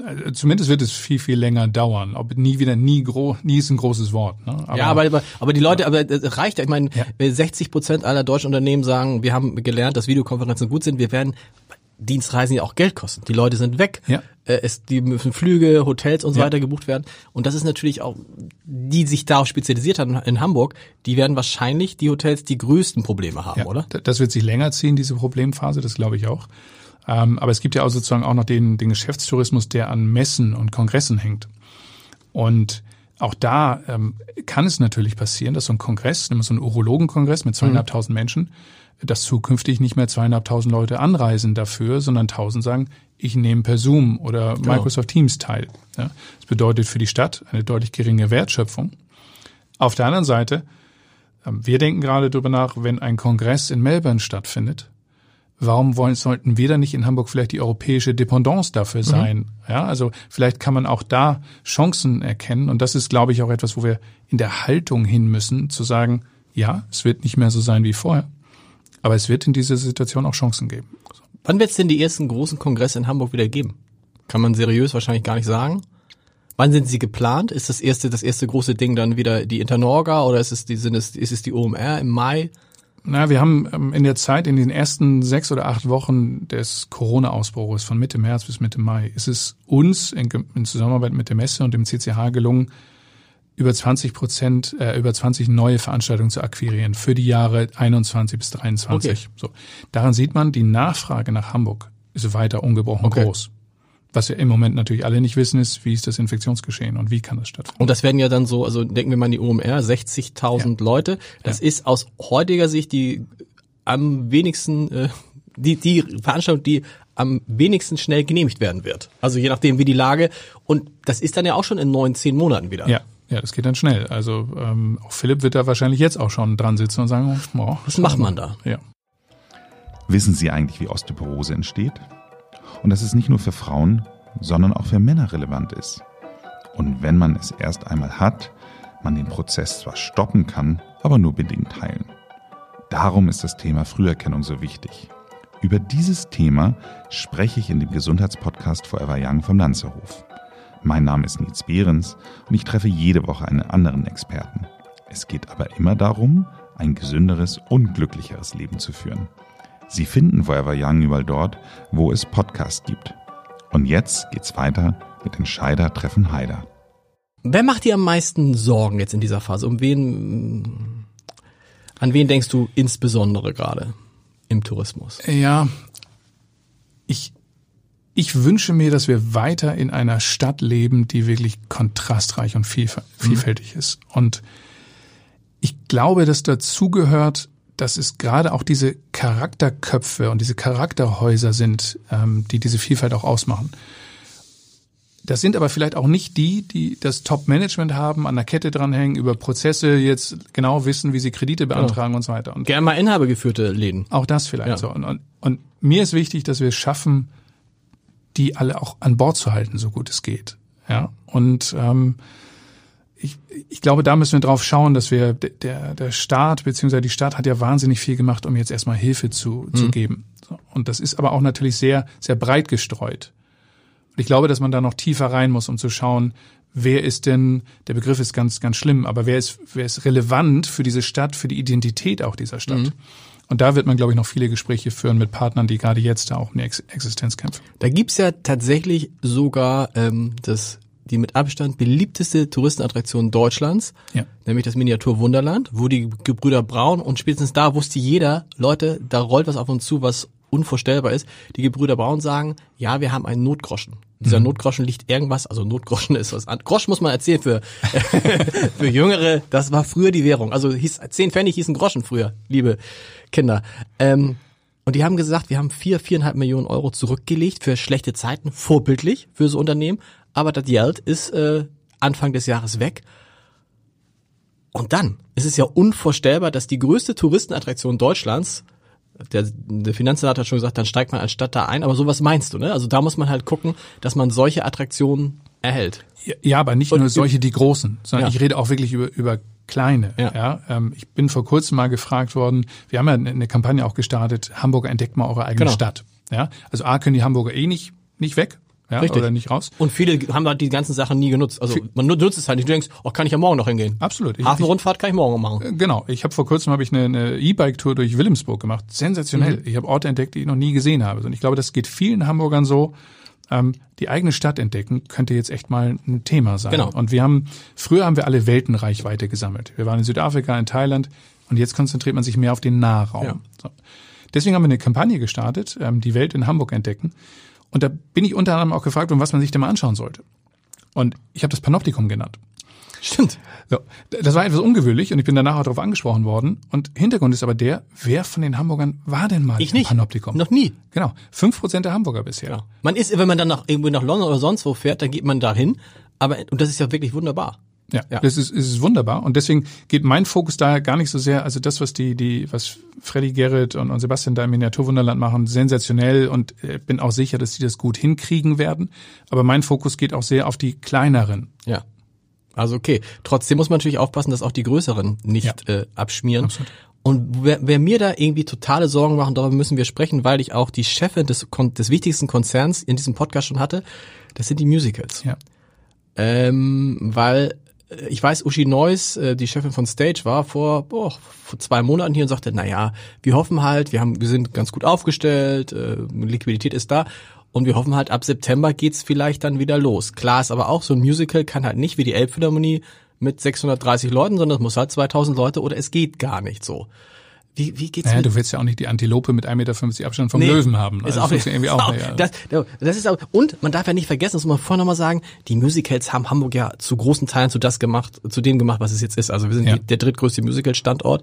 Also zumindest wird es viel, viel länger dauern. Ob nie wieder, nie groß, nie ist ein großes Wort. Ne? Aber, ja, aber, aber die Leute, aber das reicht ja. Ich meine, ja. 60 Prozent aller deutschen Unternehmen sagen, wir haben gelernt, dass Videokonferenzen gut sind. Wir werden Dienstreisen ja auch Geld kosten. Die Leute sind weg. Ja. Äh, es, die müssen Flüge, Hotels und so ja. weiter gebucht werden. Und das ist natürlich auch, die sich darauf spezialisiert haben in Hamburg, die werden wahrscheinlich die Hotels die größten Probleme haben, ja, oder? Das wird sich länger ziehen, diese Problemphase, das glaube ich auch. Ähm, aber es gibt ja auch sozusagen auch noch den, den Geschäftstourismus, der an Messen und Kongressen hängt. Und auch da ähm, kann es natürlich passieren, dass so ein Kongress, nämlich so ein Urologenkongress mit zweieinhalbtausend mhm. Menschen, dass zukünftig nicht mehr zweieinhalbtausend Leute anreisen dafür, sondern tausend sagen, ich nehme per Zoom oder genau. Microsoft Teams teil. Ja, das bedeutet für die Stadt eine deutlich geringe Wertschöpfung. Auf der anderen Seite, ähm, wir denken gerade darüber nach, wenn ein Kongress in Melbourne stattfindet, warum wollen, sollten wir dann nicht in Hamburg vielleicht die europäische Dependance dafür mhm. sein? Mhm. Ja, also vielleicht kann man auch da Chancen erkennen. Und das ist, glaube ich, auch etwas, wo wir in der Haltung hin müssen, zu sagen, ja, es wird nicht mehr so sein wie vorher. Aber es wird in dieser Situation auch Chancen geben. Wann wird es denn die ersten großen Kongresse in Hamburg wieder geben? Kann man seriös wahrscheinlich gar nicht sagen. Wann sind sie geplant? Ist das erste, das erste große Ding dann wieder die Internorga oder ist es die, sind es, ist es die OMR im Mai? Na, wir haben ähm, in der Zeit, in den ersten sechs oder acht Wochen des Corona-Ausbruches von Mitte März bis Mitte Mai, ist es uns in, in Zusammenarbeit mit der Messe und dem CCH gelungen, über 20 Prozent, äh, über 20 neue Veranstaltungen zu akquirieren für die Jahre 21 bis 23. Okay. So. Daran sieht man, die Nachfrage nach Hamburg ist weiter ungebrochen okay. groß. Was wir im Moment natürlich alle nicht wissen, ist, wie ist das Infektionsgeschehen und wie kann das stattfinden. Und das werden ja dann so, also denken wir mal an die OMR, 60.000 ja. Leute. Das ja. ist aus heutiger Sicht die am wenigsten, äh, die, die Veranstaltung, die am wenigsten schnell genehmigt werden wird. Also je nachdem, wie die Lage. Und das ist dann ja auch schon in neun, zehn Monaten wieder. Ja, ja, das geht dann schnell. Also ähm, auch Philipp wird da wahrscheinlich jetzt auch schon dran sitzen und sagen, oh, was macht man da? Ja. Wissen Sie eigentlich, wie Osteoporose entsteht? Und dass es nicht nur für Frauen, sondern auch für Männer relevant ist. Und wenn man es erst einmal hat, man den Prozess zwar stoppen kann, aber nur bedingt heilen. Darum ist das Thema Früherkennung so wichtig. Über dieses Thema spreche ich in dem Gesundheitspodcast Forever Young vom Lanzerhof. Mein Name ist Nils Behrens und ich treffe jede Woche einen anderen Experten. Es geht aber immer darum, ein gesünderes und glücklicheres Leben zu führen. Sie finden Forever Young überall dort, wo es Podcasts gibt. Und jetzt geht's weiter mit den Scheider treffen Heider. Wer macht dir am meisten Sorgen jetzt in dieser Phase? Um wen, an wen denkst du insbesondere gerade im Tourismus? Ja, ich, ich wünsche mir, dass wir weiter in einer Stadt leben, die wirklich kontrastreich und vielfältig mhm. ist. Und ich glaube, dass dazugehört, dass es gerade auch diese Charakterköpfe und diese Charakterhäuser sind, ähm, die diese Vielfalt auch ausmachen. Das sind aber vielleicht auch nicht die, die das Top-Management haben, an der Kette dranhängen, über Prozesse jetzt genau wissen, wie sie Kredite beantragen ja. und so weiter. Und Gerne mal inhabergeführte Läden. Auch das vielleicht ja. so. Und, und, und mir ist wichtig, dass wir es schaffen, die alle auch an Bord zu halten, so gut es geht. Ja. Und ähm, ich, ich glaube, da müssen wir drauf schauen, dass wir der, der Staat beziehungsweise die Stadt hat ja wahnsinnig viel gemacht, um jetzt erstmal Hilfe zu, mhm. zu geben. Und das ist aber auch natürlich sehr, sehr breit gestreut. Und ich glaube, dass man da noch tiefer rein muss, um zu schauen, wer ist denn, der Begriff ist ganz, ganz schlimm, aber wer ist, wer ist relevant für diese Stadt, für die Identität auch dieser Stadt? Mhm. Und da wird man, glaube ich, noch viele Gespräche führen mit Partnern, die gerade jetzt da auch um die Existenz kämpfen. Da gibt's ja tatsächlich sogar ähm, das die mit Abstand beliebteste Touristenattraktion Deutschlands, ja. nämlich das Miniatur Wunderland, wo die Gebrüder Braun und spätestens da wusste jeder, Leute, da rollt was auf uns zu, was unvorstellbar ist. Die Gebrüder Braun sagen, ja, wir haben einen Notgroschen. Dieser mhm. Notgroschen liegt irgendwas, also Notgroschen *laughs* ist was an. Grosch muss man erzählen für, *laughs* für Jüngere, das war früher die Währung. Also hieß, zehn Pfennig hießen Groschen früher, liebe Kinder. Ähm, und die haben gesagt, wir haben vier, viereinhalb Millionen Euro zurückgelegt für schlechte Zeiten, vorbildlich für so Unternehmen. Aber das Geld ist äh, Anfang des Jahres weg. Und dann ist es ja unvorstellbar, dass die größte Touristenattraktion Deutschlands der, der Finanzsenator hat schon gesagt, dann steigt man als Stadt da ein, aber sowas meinst du, ne? Also da muss man halt gucken, dass man solche Attraktionen erhält. Ja, ja aber nicht Und nur solche, die großen, sondern ja. ich rede auch wirklich über, über kleine. Ja. ja ähm, ich bin vor kurzem mal gefragt worden, wir haben ja eine Kampagne auch gestartet, Hamburger entdeckt mal eure eigene genau. Stadt. Ja, also A können die Hamburger eh nicht, nicht weg, ja, Richtig. oder nicht raus. Und viele haben halt die ganzen Sachen nie genutzt. Also man nutzt es halt nicht. Du denkst, oh, kann ich ja morgen noch hingehen. Absolut. Ich, Hafenrundfahrt kann ich morgen machen. Äh, genau. Ich habe vor kurzem habe ich eine E-Bike-Tour durch Wilhelmsburg gemacht. Sensationell. Mhm. Ich habe Orte entdeckt, die ich noch nie gesehen habe. Und ich glaube, das geht vielen Hamburgern so. Ähm, die eigene Stadt entdecken könnte jetzt echt mal ein Thema sein. Genau. Und wir haben früher haben wir alle Weltenreichweite gesammelt. Wir waren in Südafrika, in Thailand und jetzt konzentriert man sich mehr auf den Nahraum. Ja. So. Deswegen haben wir eine Kampagne gestartet, ähm, die Welt in Hamburg entdecken. Und da bin ich unter anderem auch gefragt, um was man sich denn mal anschauen sollte. Und ich habe das Panoptikum genannt. Stimmt. So, das war etwas ungewöhnlich und ich bin danach auch darauf angesprochen worden. Und Hintergrund ist aber der, wer von den Hamburgern war denn mal ich nicht. Panoptikum? Noch nie. Genau. Fünf Prozent der Hamburger bisher. Ja. Man ist, wenn man dann nach, irgendwo nach London oder sonst wo fährt, dann geht man dahin. Aber, und das ist ja wirklich wunderbar. Ja, ja. das ist, ist wunderbar. Und deswegen geht mein Fokus da gar nicht so sehr, also das, was die, die, was Freddy Gerrit und, und Sebastian da im Miniaturwunderland machen, sensationell und äh, bin auch sicher, dass sie das gut hinkriegen werden. Aber mein Fokus geht auch sehr auf die kleineren. Ja. Also okay. Trotzdem muss man natürlich aufpassen, dass auch die größeren nicht ja. äh, abschmieren. Absolut. Und wer, wer mir da irgendwie totale Sorgen machen, darüber müssen wir sprechen, weil ich auch die Chefin des, des wichtigsten Konzerns in diesem Podcast schon hatte, das sind die Musicals. Ja. Ähm, weil ich weiß, Uschi Neuss, äh, die Chefin von Stage, war vor, boah, vor zwei Monaten hier und sagte, na ja, wir hoffen halt, wir haben, wir sind ganz gut aufgestellt, äh, Liquidität ist da und wir hoffen halt, ab September geht's vielleicht dann wieder los. Klar ist aber auch, so ein Musical kann halt nicht wie die Elbphilharmonie mit 630 Leuten, sondern es muss halt 2000 Leute oder es geht gar nicht so. Wie, wie geht's naja, du willst ja auch nicht die Antilope mit 1,50 Meter Abstand vom nee, Löwen haben. Ist also auch, ist irgendwie auch, naja. das, das ist auch, und man darf ja nicht vergessen, das muss man vorher nochmal sagen, die Musicals haben Hamburg ja zu großen Teilen zu das gemacht, zu dem gemacht, was es jetzt ist. Also wir sind ja. der drittgrößte Musical-Standort.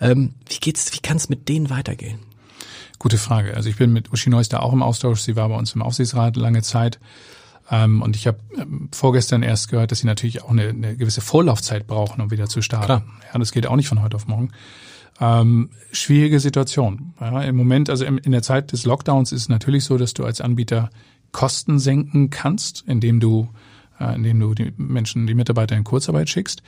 Ähm, wie geht's, wie kann es mit denen weitergehen? Gute Frage. Also ich bin mit Uschi Neuss da auch im Austausch. Sie war bei uns im Aufsichtsrat lange Zeit. Ähm, und ich habe ähm, vorgestern erst gehört, dass sie natürlich auch eine, eine gewisse Vorlaufzeit brauchen, um wieder zu starten. Klar. Ja, das geht auch nicht von heute auf morgen. Ähm, schwierige Situation. Ja, Im Moment, also in der Zeit des Lockdowns ist es natürlich so, dass du als Anbieter Kosten senken kannst, indem du, äh, indem du die Menschen, die Mitarbeiter in Kurzarbeit schickst.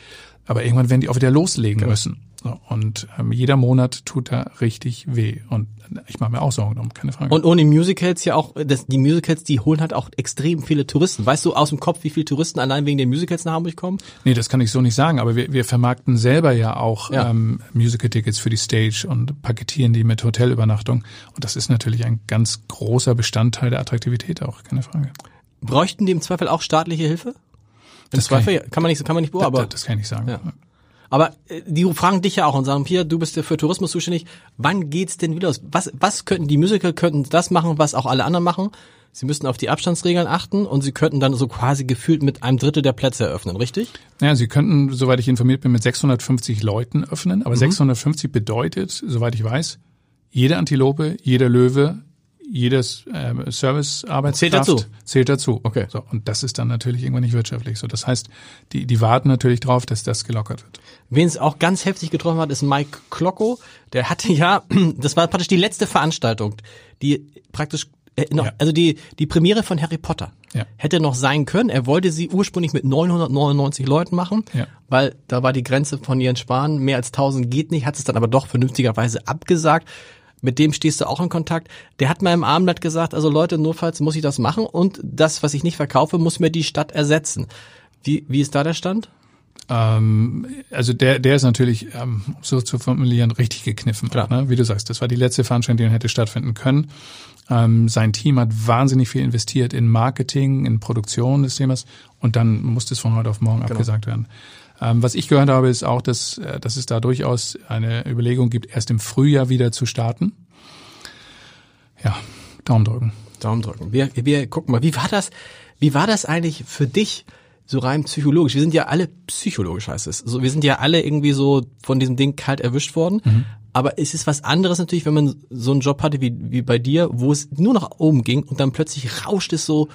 Aber irgendwann werden die auch wieder loslegen genau. müssen. So, und ähm, jeder Monat tut da richtig weh. Und ich mache mir auch Sorgen um, keine Frage. Und ohne Musicals ja auch, das, die Musicals, die holen halt auch extrem viele Touristen. Weißt du aus dem Kopf, wie viele Touristen allein wegen den Musicals nach Hamburg kommen? Nee, das kann ich so nicht sagen, aber wir, wir vermarkten selber ja auch ja. ähm, Musical-Tickets für die Stage und paketieren die mit Hotelübernachtung. Und das ist natürlich ein ganz großer Bestandteil der Attraktivität auch, keine Frage. Bräuchten die im Zweifel auch staatliche Hilfe? Im das Zweifel kann, kann man nicht, kann man nicht beurteilen. Das, das kann ich nicht sagen. Ja. Aber äh, die fragen dich ja auch und sagen, Pia, du bist ja für Tourismus zuständig. Wann geht's denn wieder los? Was, was könnten die Musical könnten das machen, was auch alle anderen machen? Sie müssten auf die Abstandsregeln achten und sie könnten dann so quasi gefühlt mit einem Drittel der Plätze eröffnen, richtig? Ja, sie könnten, soweit ich informiert bin, mit 650 Leuten öffnen. Aber mhm. 650 bedeutet, soweit ich weiß, Jede Antilope, jeder Löwe, jedes äh, Service-Arbeitskraft Zählt dazu? zählt dazu. Okay. So, und das ist dann natürlich irgendwann nicht wirtschaftlich. So, das heißt, die, die warten natürlich drauf, dass das gelockert wird. Wen es auch ganz heftig getroffen hat, ist Mike Klocko. Der hatte ja, *clears throat* das war praktisch die letzte Veranstaltung, die praktisch äh, noch, Ja. also die die Premiere von Harry Potter Ja. hätte noch sein können. Er wollte sie ursprünglich mit 999 Leuten machen, Ja. weil da war die Grenze von Jens Spahn mehr als 1000 geht nicht. Hat es dann aber doch vernünftigerweise abgesagt. Mit dem stehst du auch in Kontakt. Der hat mal im Abendblatt gesagt, also Leute, notfalls muss ich das machen und das, was ich nicht verkaufe, muss mir die Stadt ersetzen. Wie, wie ist da der Stand? Ähm, also der, der ist natürlich, ähm, um so zu formulieren, richtig gekniffen. Klar. Ne? Wie du sagst, das war die letzte Veranstaltung, die hätte stattfinden können. Ähm, sein Team hat wahnsinnig viel investiert in Marketing, in Produktion des Themas und dann musste es von heute auf morgen abgesagt werden. Ähm, was ich gehört habe, ist auch, dass, äh, dass es da durchaus eine Überlegung gibt, erst im Frühjahr wieder zu starten. Ja, Daumen drücken. Daumen drücken. Wir, wir gucken mal, wie war das, wie war das eigentlich für dich so rein psychologisch? Wir sind ja alle psychologisch heißt es. So, wir sind ja alle irgendwie so von diesem Ding kalt erwischt worden. Aber es ist was anderes natürlich, wenn man so einen Job hatte wie, wie bei dir, wo es nur nach oben ging und dann plötzlich rauscht es so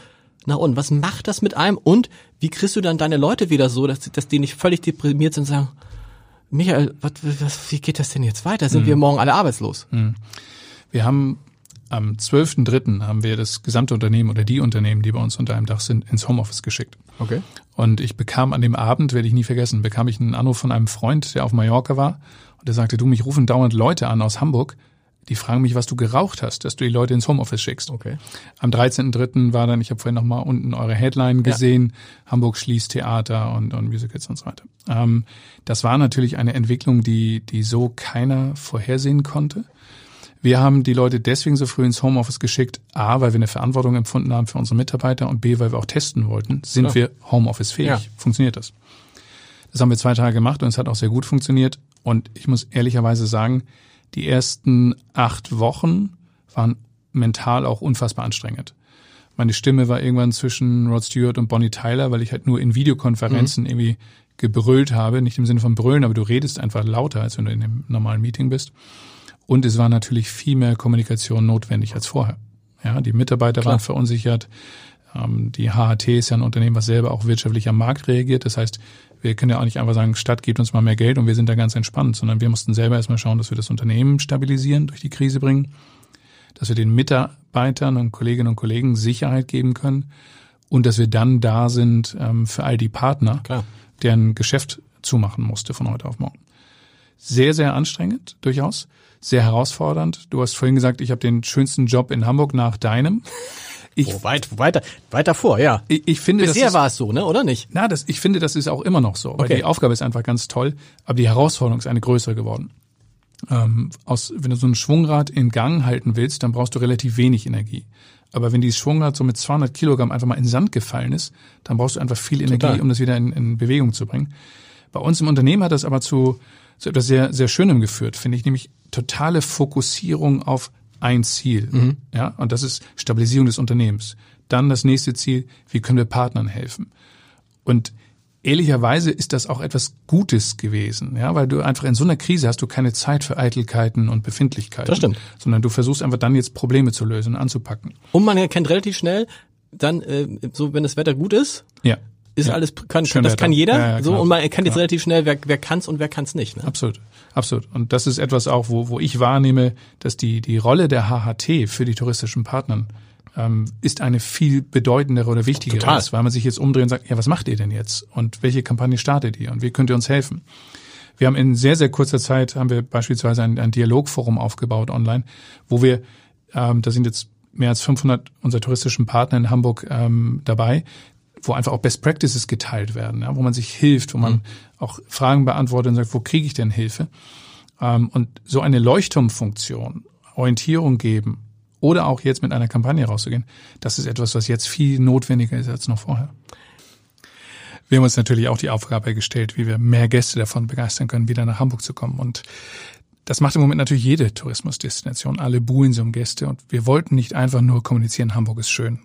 nach unten. Was macht das mit einem? Und wie kriegst du dann deine Leute wieder so, dass, dass die nicht völlig deprimiert sind und sagen, Michael, was, was, wie geht das denn jetzt weiter? Sind wir morgen alle arbeitslos? Wir haben am 12.3. haben wir das gesamte Unternehmen oder die Unternehmen, die bei uns unter einem Dach sind, ins Homeoffice geschickt. Okay. Und ich bekam an dem Abend, werde ich nie vergessen, bekam ich einen Anruf von einem Freund, der auf Mallorca war. Und der sagte, du, mich rufen dauernd Leute an aus Hamburg, die fragen mich, was du geraucht hast, dass du die Leute ins Homeoffice schickst. Okay. Am 13.3. war dann, ich habe vorhin noch mal unten eure Headline gesehen, Hamburg schließt Theater und, und Musicals und so weiter. Ähm, das war natürlich eine Entwicklung, die, die so keiner vorhersehen konnte. Wir haben die Leute deswegen so früh ins Homeoffice geschickt, A, weil wir eine Verantwortung empfunden haben für unsere Mitarbeiter und B, weil wir auch testen wollten, sind Klar. wir Homeoffice-fähig? Ja. Funktioniert das? Das haben wir zwei Tage gemacht und es hat auch sehr gut funktioniert. Und ich muss ehrlicherweise sagen, die ersten acht Wochen waren mental auch unfassbar anstrengend. Meine Stimme war irgendwann zwischen Rod Stewart und Bonnie Tyler, weil ich halt nur in Videokonferenzen irgendwie gebrüllt habe. Nicht im Sinne von brüllen, aber du redest einfach lauter, als wenn du in einem normalen Meeting bist. Und es war natürlich viel mehr Kommunikation notwendig als vorher. Ja, die Mitarbeiter Klar. waren verunsichert. Ähm, die HHT ist ja ein Unternehmen, was selber auch wirtschaftlich am Markt reagiert. Das heißt, wir können ja auch nicht einfach sagen, Stadt gibt uns mal mehr Geld und wir sind da ganz entspannt, sondern wir mussten selber erstmal schauen, dass wir das Unternehmen stabilisieren, durch die Krise bringen, dass wir den Mitarbeitern und Kolleginnen und Kollegen Sicherheit geben können und dass wir dann da sind ähm, für all die Partner, Klar. deren Geschäft zumachen musste von heute auf morgen. Sehr, sehr anstrengend, durchaus. Sehr herausfordernd. Du hast vorhin gesagt, ich habe den schönsten Job in Hamburg nach deinem. Ich, Oh, weit, weiter, weiter vor, ja. ich, ich finde, das Bisher ist, war es so, ne, oder nicht? na, das, ich finde, das ist auch immer noch so, weil Okay. die Aufgabe ist einfach ganz toll, aber die Herausforderung ist eine größere geworden. Ähm, aus, wenn du so ein Schwungrad in Gang halten willst, dann brauchst du relativ wenig Energie. Aber wenn dieses Schwungrad so mit 200 Kilogramm einfach mal in den Sand gefallen ist, dann brauchst du einfach viel Energie, Total. um das wieder in, in Bewegung zu bringen. Bei uns im Unternehmen hat das aber zu, zu etwas sehr, sehr Schönem geführt, finde ich, nämlich totale Fokussierung auf ein Ziel. Ja, und das ist Stabilisierung des Unternehmens. Dann das nächste Ziel, wie können wir Partnern helfen? Und ehrlicherweise ist das auch etwas Gutes gewesen, ja, weil du einfach in so einer Krise hast du keine Zeit für Eitelkeiten und Befindlichkeiten. Das stimmt. Sondern du versuchst einfach dann jetzt Probleme zu lösen anzupacken. Und man erkennt relativ schnell, dann, äh, so wenn das Wetter gut ist, Ja. Ist Ja. alles, kann, Schön das kann jeder, Ja, ja, so, und man erkennt jetzt relativ schnell, wer, wer kann's und wer kann's nicht, ne? Absolut, absolut. Und das ist etwas auch, wo, wo ich wahrnehme, dass die, die Rolle der HHT für die touristischen Partnern ähm, ist eine viel bedeutendere oder wichtigere, Total. ist, weil man sich jetzt umdreht und sagt, ja, was macht ihr denn jetzt? Und welche Kampagne startet ihr? Und wie könnt ihr uns helfen? Wir haben in sehr, sehr kurzer Zeit, haben wir beispielsweise ein, ein Dialogforum aufgebaut online, wo wir, ähm, da sind jetzt mehr als 500 unserer touristischen Partner in Hamburg ähm, dabei, wo einfach auch Best Practices geteilt werden, ja, wo man sich hilft, wo man auch Fragen beantwortet und sagt, wo kriege ich denn Hilfe? Ähm, und so eine Leuchtturmfunktion, Orientierung geben oder auch jetzt mit einer Kampagne rauszugehen, das ist etwas, was jetzt viel notwendiger ist als noch vorher. Wir haben uns natürlich auch die Aufgabe gestellt, wie wir mehr Gäste davon begeistern können, wieder nach Hamburg zu kommen. Und das macht im Moment natürlich jede Tourismusdestination. Alle buhlen so um Gäste. Und wir wollten nicht einfach nur kommunizieren, Hamburg ist schön.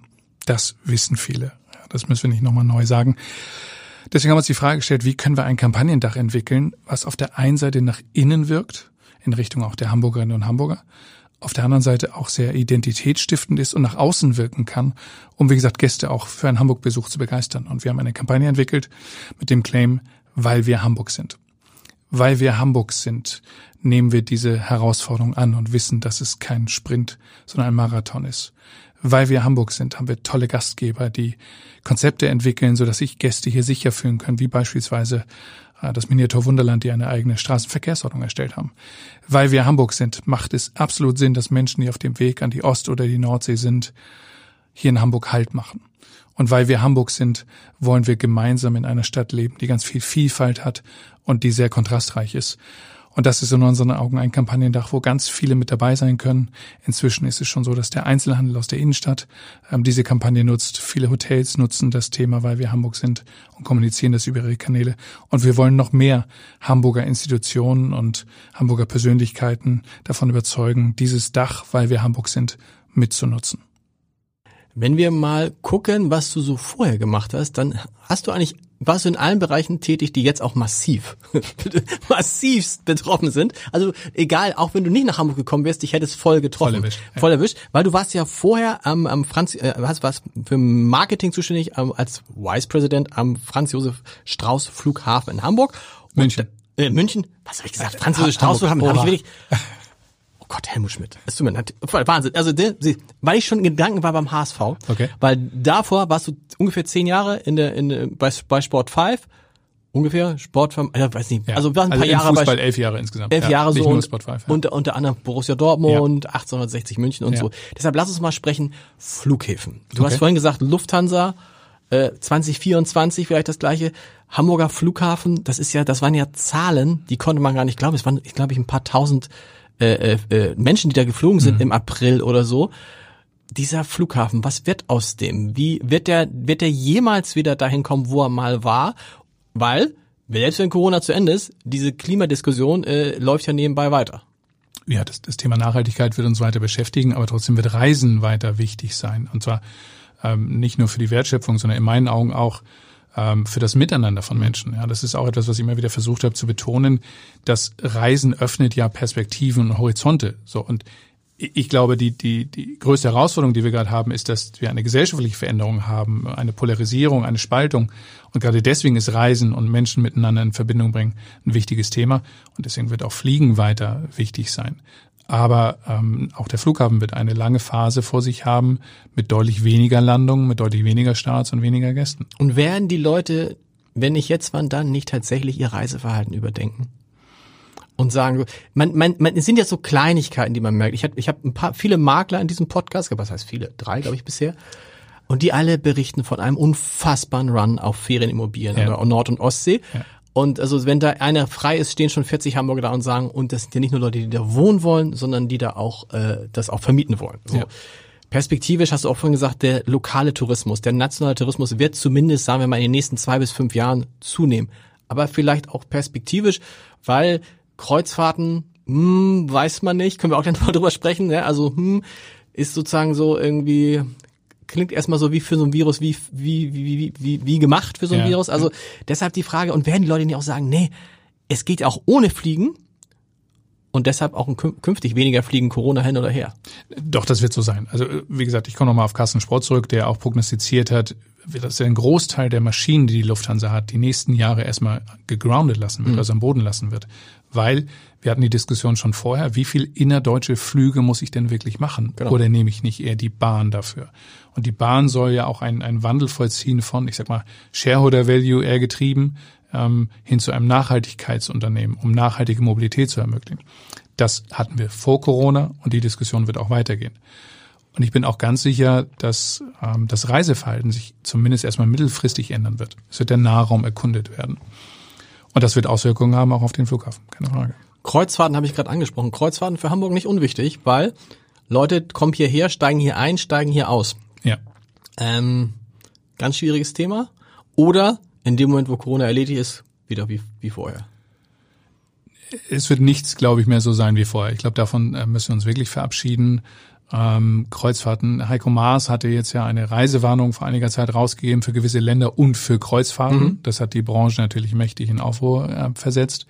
Das wissen viele. Das müssen wir nicht nochmal neu sagen. Deswegen haben wir uns die Frage gestellt, wie können wir ein Kampagnendach entwickeln, was auf der einen Seite nach innen wirkt, in Richtung auch der Hamburgerinnen und Hamburger, auf der anderen Seite auch sehr identitätsstiftend ist und nach außen wirken kann, um, wie gesagt, Gäste auch für einen Hamburg-Besuch zu begeistern. Und wir haben eine Kampagne entwickelt mit dem Claim, weil wir Hamburg sind. Weil wir Hamburg sind, nehmen wir diese Herausforderung an und wissen, dass es kein Sprint, sondern ein Marathon ist. Weil wir Hamburg sind, haben wir tolle Gastgeber, die Konzepte entwickeln, sodass sich Gäste hier sicher fühlen können, wie beispielsweise äh, das Miniatur Wunderland, die eine eigene Straßenverkehrsordnung erstellt haben. Weil wir Hamburg sind, macht es absolut Sinn, dass Menschen, die auf dem Weg an die Ost- oder die Nordsee sind, hier in Hamburg Halt machen. Und weil wir Hamburg sind, wollen wir gemeinsam in einer Stadt leben, die ganz viel Vielfalt hat und die sehr kontrastreich ist. Und das ist in unseren Augen ein Kampagnendach, wo ganz viele mit dabei sein können. Inzwischen ist es schon so, dass der Einzelhandel aus der Innenstadt ähm, diese Kampagne nutzt. Viele Hotels nutzen das Thema, weil wir Hamburg sind und kommunizieren das über ihre Kanäle. Und wir wollen noch mehr Hamburger Institutionen und Hamburger Persönlichkeiten davon überzeugen, dieses Dach, weil wir Hamburg sind, mitzunutzen. Wenn wir mal gucken, was du so vorher gemacht hast, dann hast du eigentlich warst du in allen Bereichen tätig, die jetzt auch massiv, *laughs* massivst betroffen sind. Also egal, auch wenn du nicht nach Hamburg gekommen wärst, ich hätte es voll getroffen. Voll erwischt. Voll erwischt, weil du warst ja vorher am, am Franz, äh, was was für Marketing zuständig, ähm, als Vice President am Franz Josef Strauß Flughafen in Hamburg. München. Und, äh, München? Was habe ich gesagt? Franz Josef Strauß Flughafen. Hab ich wirklich, Oh Gott, Helmut Schmidt. Es tut mir leid. Wahnsinn. Also, weil ich schon in Gedanken war beim HSV. Okay. Weil davor warst du ungefähr zehn Jahre in der, in, bei, bei Sport 5. Ungefähr Sport, ja, weiß nicht. Ja. Also, war ein also paar Jahre Fußball, bei, elf Jahre insgesamt. Elf ja, Jahre so. Sport 5, ja. unter, unter anderem Borussia Dortmund, ja. 1860 München und so. Deshalb lass uns mal sprechen. Flughäfen. Du okay. hast vorhin gesagt, Lufthansa, äh, 2024 vielleicht das gleiche. Hamburger Flughafen, das ist ja, das waren ja Zahlen, die konnte man gar nicht glauben. Es waren, ich glaube, ich ein paar tausend äh, äh, äh, Menschen, die da geflogen sind mhm. im April oder so. Dieser Flughafen, was wird aus dem? Wie wird der, wird der jemals wieder dahin kommen, wo er mal war? Weil, selbst wenn Corona zu Ende ist, diese Klimadiskussion äh, läuft ja nebenbei weiter. Ja, das, das Thema Nachhaltigkeit wird uns weiter beschäftigen, aber trotzdem wird Reisen weiter wichtig sein. Und zwar ähm, nicht nur für die Wertschöpfung, sondern in meinen Augen auch für das Miteinander von Menschen. Ja, das ist auch etwas, was ich immer wieder versucht habe zu betonen. Das Reisen öffnet ja Perspektiven und Horizonte. So und ich glaube, die, die, die größte Herausforderung, die wir gerade haben, ist, dass wir eine gesellschaftliche Veränderung haben, eine Polarisierung, eine Spaltung. Und gerade deswegen ist Reisen und Menschen miteinander in Verbindung bringen ein wichtiges Thema. Und deswegen wird auch Fliegen weiter wichtig sein. Aber ähm, auch der Flughafen wird eine lange Phase vor sich haben mit deutlich weniger Landungen, mit deutlich weniger Starts und weniger Gästen. Und werden die Leute, wenn nicht jetzt, wann dann, nicht tatsächlich ihr Reiseverhalten überdenken? Und sagen, man, man, man, es sind ja so Kleinigkeiten, die man merkt. Ich habe ich hab ein paar, viele Makler in diesem Podcast, was heißt viele? Drei, glaube ich, bisher. Und die alle berichten von einem unfassbaren Run auf Ferienimmobilien ja. oder Nord- und Ostsee. Ja. Und also wenn da einer frei ist, stehen schon 40 Hamburger da und sagen, und das sind ja nicht nur Leute, die da wohnen wollen, sondern die da auch äh, das auch vermieten wollen. So. Ja. Perspektivisch hast du auch vorhin gesagt, der lokale Tourismus, der nationale Tourismus wird zumindest, sagen wir mal, in den nächsten zwei bis fünf Jahren zunehmen. Aber vielleicht auch perspektivisch, weil Kreuzfahrten, hm, weiß man nicht, können wir auch gleich *laughs* mal drüber sprechen, ne? also hm, ist sozusagen so irgendwie klingt erstmal so wie für so ein Virus, wie, wie, wie, wie, wie gemacht für so ein ja. Virus. Also deshalb die Frage, und werden die Leute nicht auch sagen, nee, es geht auch ohne Fliegen und deshalb auch künftig weniger fliegen Corona hin oder her? Doch, das wird so sein. Also wie gesagt, ich komme nochmal auf Carsten Sport zurück, der auch prognostiziert hat, dass er einen Großteil der Maschinen, die die Lufthansa hat, die nächsten Jahre erstmal gegroundet lassen wird, mhm. also am Boden lassen wird. Weil wir hatten die Diskussion schon vorher, wie viel innerdeutsche Flüge muss ich denn wirklich machen? Genau. Oder nehme ich nicht eher die Bahn dafür? Und die Bahn soll ja auch einen, einen Wandel vollziehen von, ich sag mal, Shareholder Value eher getrieben, ähm, hin zu einem Nachhaltigkeitsunternehmen, um nachhaltige Mobilität zu ermöglichen. Das hatten wir vor Corona und die Diskussion wird auch weitergehen. Und ich bin auch ganz sicher, dass ähm, das Reiseverhalten sich zumindest erstmal mittelfristig ändern wird. Es wird der Nahraum erkundet werden. Und das wird Auswirkungen haben auch auf den Flughafen, keine Frage. Kreuzfahrten habe ich gerade angesprochen. Kreuzfahrten für Hamburg nicht unwichtig, weil Leute kommen hierher, steigen hier ein, steigen hier aus. Ja. Ähm, ganz schwieriges Thema. Oder in dem Moment, wo Corona erledigt ist, wieder wie, wie vorher. Es wird nichts, glaube ich, mehr so sein wie vorher. Ich glaube, davon äh, müssen wir uns wirklich verabschieden. Ähm, Kreuzfahrten. Heiko Maas hatte jetzt ja eine Reisewarnung vor einiger Zeit rausgegeben für gewisse Länder und für Kreuzfahrten. Mhm. Das hat die Branche natürlich mächtig in Aufruhr äh, versetzt.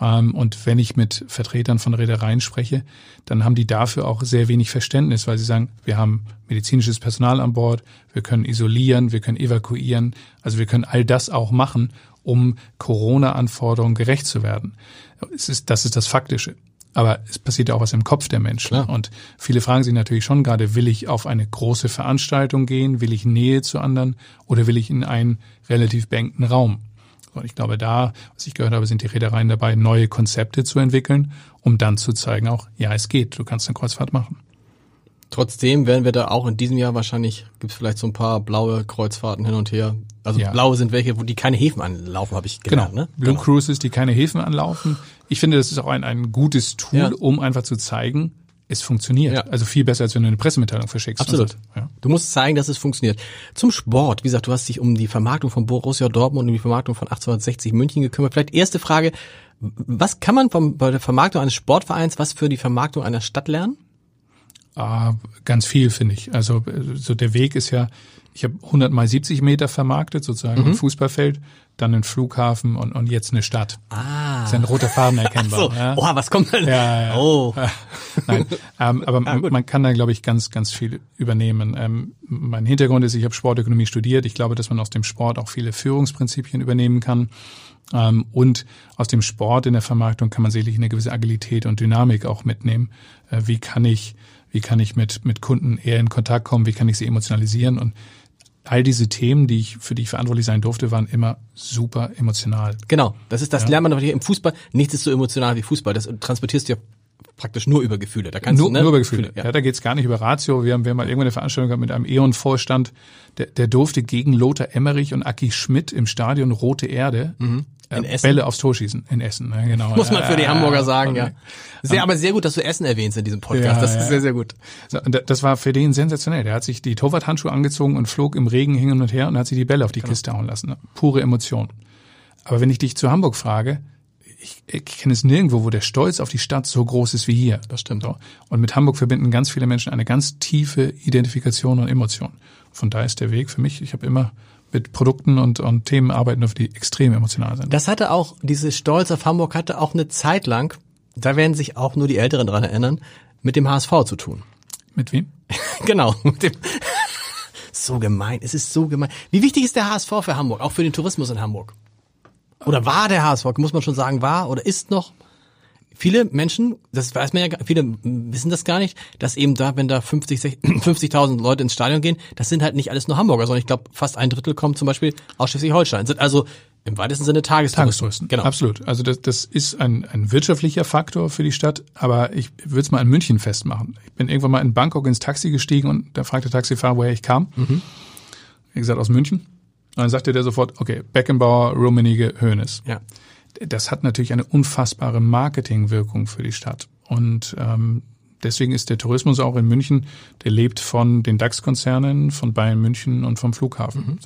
Ähm, und wenn ich mit Vertretern von Reedereien spreche, dann haben die dafür auch sehr wenig Verständnis, weil sie sagen, wir haben medizinisches Personal an Bord, wir können isolieren, wir können evakuieren, also wir können all das auch machen, um Corona-Anforderungen gerecht zu werden. Es ist, das ist das Faktische. Aber es passiert ja auch was im Kopf der Menschen. Klar. Und viele fragen sich natürlich schon gerade, will ich auf eine große Veranstaltung gehen? Will ich Nähe zu anderen? Oder will ich in einen relativ beengten Raum? Und ich glaube, da, was ich gehört habe, sind die Reedereien dabei, neue Konzepte zu entwickeln, um dann zu zeigen auch, ja, es geht, du kannst eine Kreuzfahrt machen. Trotzdem werden wir da auch in diesem Jahr wahrscheinlich, gibt es vielleicht so ein paar blaue Kreuzfahrten hin und her. Also Ja. blaue sind welche, wo die keine Häfen anlaufen, habe ich gelernt. Genau. Ne? Blue Cruises, die keine Häfen anlaufen. Ich finde, das ist auch ein, ein gutes Tool, Ja. um einfach zu zeigen, es funktioniert. Ja. Also viel besser, als wenn du eine Pressemitteilung verschickst. Absolut. sagst, Ja. Du musst zeigen, dass es funktioniert. Zum Sport. Wie gesagt, du hast dich um die Vermarktung von Borussia Dortmund und um die Vermarktung von 1860 München gekümmert. Vielleicht erste Frage. Was kann man vom, bei der Vermarktung eines Sportvereins was für die Vermarktung einer Stadt lernen? Ah, ganz viel, finde ich. Also äh, so der Weg ist ja, ich habe 100 mal 70 Meter vermarktet, sozusagen Mhm. ein Fußballfeld, dann ein Flughafen und, und jetzt eine Stadt. Ah. Ist ein roter Faden erkennbar. *laughs* So, ja. oh, was kommt denn? Ja, ja. Oh. *laughs* Nein, ähm, aber man, gut. man kann da, glaube ich, ganz, ganz viel übernehmen. Ähm, mein Hintergrund ist, ich habe Sportökonomie studiert. Ich glaube, dass man aus dem Sport auch viele Führungsprinzipien übernehmen kann. Ähm, und aus dem Sport in der Vermarktung kann man sicherlich eine gewisse Agilität und Dynamik auch mitnehmen. Äh, wie kann ich, wie kann ich mit, mit Kunden eher in Kontakt kommen? Wie kann ich sie emotionalisieren? Und all diese Themen, die ich, für die ich verantwortlich sein durfte, waren immer super emotional. Genau, das ist das lernt man aber hier im Fußball. Nichts ist so emotional wie Fußball. Das transportierst du ja praktisch nur über Gefühle. Da kannst nur, du, ne? nur über Gefühle. Ja. Ja. da geht's gar nicht über Ratio. Wir haben, wir haben mal irgendwann eine Veranstaltung gehabt mit einem E.ON-Vorstand, der, der durfte gegen Lothar Emmerich und Aki Schmidt im Stadion Rote Erde Mhm. In Essen? Bälle aufs Tor schießen. In Essen, ja, genau. Muss man für die Hamburger sagen, ja. Sehr, aber sehr gut, dass du Essen erwähnst in diesem Podcast. Ja, das ist ja. sehr, sehr gut. Das war für den sensationell. Der hat sich die Torwarthandschuhe angezogen und flog im Regen hin und her und hat sich die Bälle auf die Genau. Kiste hauen lassen. Pure Emotion. Aber wenn ich dich zu Hamburg frage, ich, ich kenne es nirgendwo, wo der Stolz auf die Stadt so groß ist wie hier. Das stimmt. So. Und mit Hamburg verbinden ganz viele Menschen eine ganz tiefe Identifikation und Emotion. Von da ist der Weg für mich. Ich habe immer mit Produkten und, und Themen arbeiten, auf die extrem emotional sind. Das hatte auch, diese Stolz auf Hamburg hatte auch eine Zeit lang, da werden sich auch nur die Älteren dran erinnern, mit dem HSV zu tun. mit wem? *laughs* genau, mit dem *laughs* so gemein, es ist so gemein. Wie wichtig ist der HSV für Hamburg, auch für den Tourismus in Hamburg? Oder war der HSV, muss man schon sagen, war oder ist noch? Viele Menschen, das weiß man ja, gar- viele wissen das gar nicht, dass eben da, wenn da 50, 60 50.000 Leute ins Stadion gehen, das sind halt nicht alles nur Hamburger, sondern ich glaube, fast ein Drittel kommen zum Beispiel aus Schleswig-Holstein. Sind also im weitesten Sinne Tagestouristen. Tagestouristen. Genau. Absolut. Also das, das ist ein, ein wirtschaftlicher Faktor für die Stadt, aber ich würde es mal in München festmachen. Ich bin irgendwann mal in Bangkok ins Taxi gestiegen und da fragte der Taxifahrer, woher ich kam. Wie gesagt, aus München. Und dann sagte der sofort, okay, Beckenbauer, Rummenigge, Hoeneß. Ja. Das hat natürlich eine unfassbare Marketingwirkung für die Stadt. Und ähm, deswegen ist der Tourismus auch in München, der lebt von den DAX-Konzernen, von Bayern München und vom Flughafen.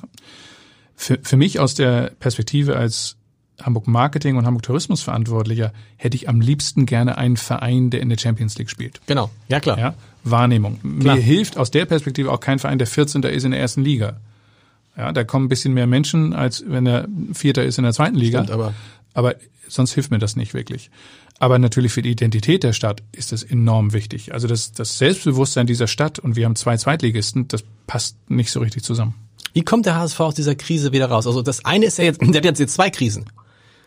Für, für mich aus der Perspektive als Hamburg Marketing und Hamburg Tourismus Verantwortlicher hätte ich am liebsten gerne einen Verein, der in der Champions League spielt. Genau. Ja, klar. Ja, Wahrnehmung. Klar. Mir hilft aus der Perspektive auch kein Verein, der 14. ist in der ersten Liga. Ja, da kommen ein bisschen mehr Menschen, als wenn der Vierter ist in der zweiten Liga. Stimmt, aber- aber sonst hilft mir das nicht wirklich. Aber natürlich für die Identität der Stadt ist das enorm wichtig. Also das, das Selbstbewusstsein dieser Stadt und wir haben zwei Zweitligisten, das passt nicht so richtig zusammen. Wie kommt der HSV aus dieser Krise wieder raus? Also das eine ist ja jetzt, der hat jetzt, zwei Krisen.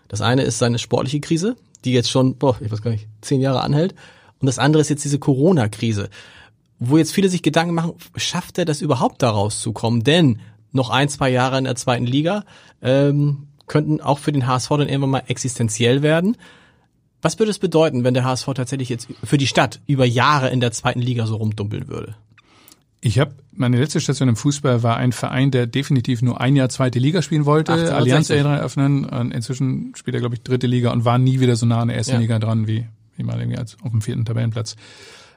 Das eine ist seine sportliche Krise, die jetzt schon, boah, ich weiß gar nicht, zehn Jahre anhält. Und das andere ist jetzt diese Corona-Krise, wo jetzt viele sich Gedanken machen, schafft er das überhaupt da rauszukommen? Denn noch ein, zwei Jahre in der zweiten Liga ähm, könnten auch für den HSV dann irgendwann mal existenziell werden. Was würde es bedeuten, wenn der HSV tatsächlich jetzt für die Stadt über Jahre in der zweiten Liga so rumdumpeln würde? Ich habe meine letzte Station im Fußball war ein Verein, der definitiv nur ein Jahr zweite Liga spielen wollte, 1860. Allianz Arena eröffnen. Und inzwischen spielt er, glaube ich, dritte Liga und war nie wieder so nah an der ersten Ja. Liga dran wie, wie mal irgendwie als auf dem vierten Tabellenplatz.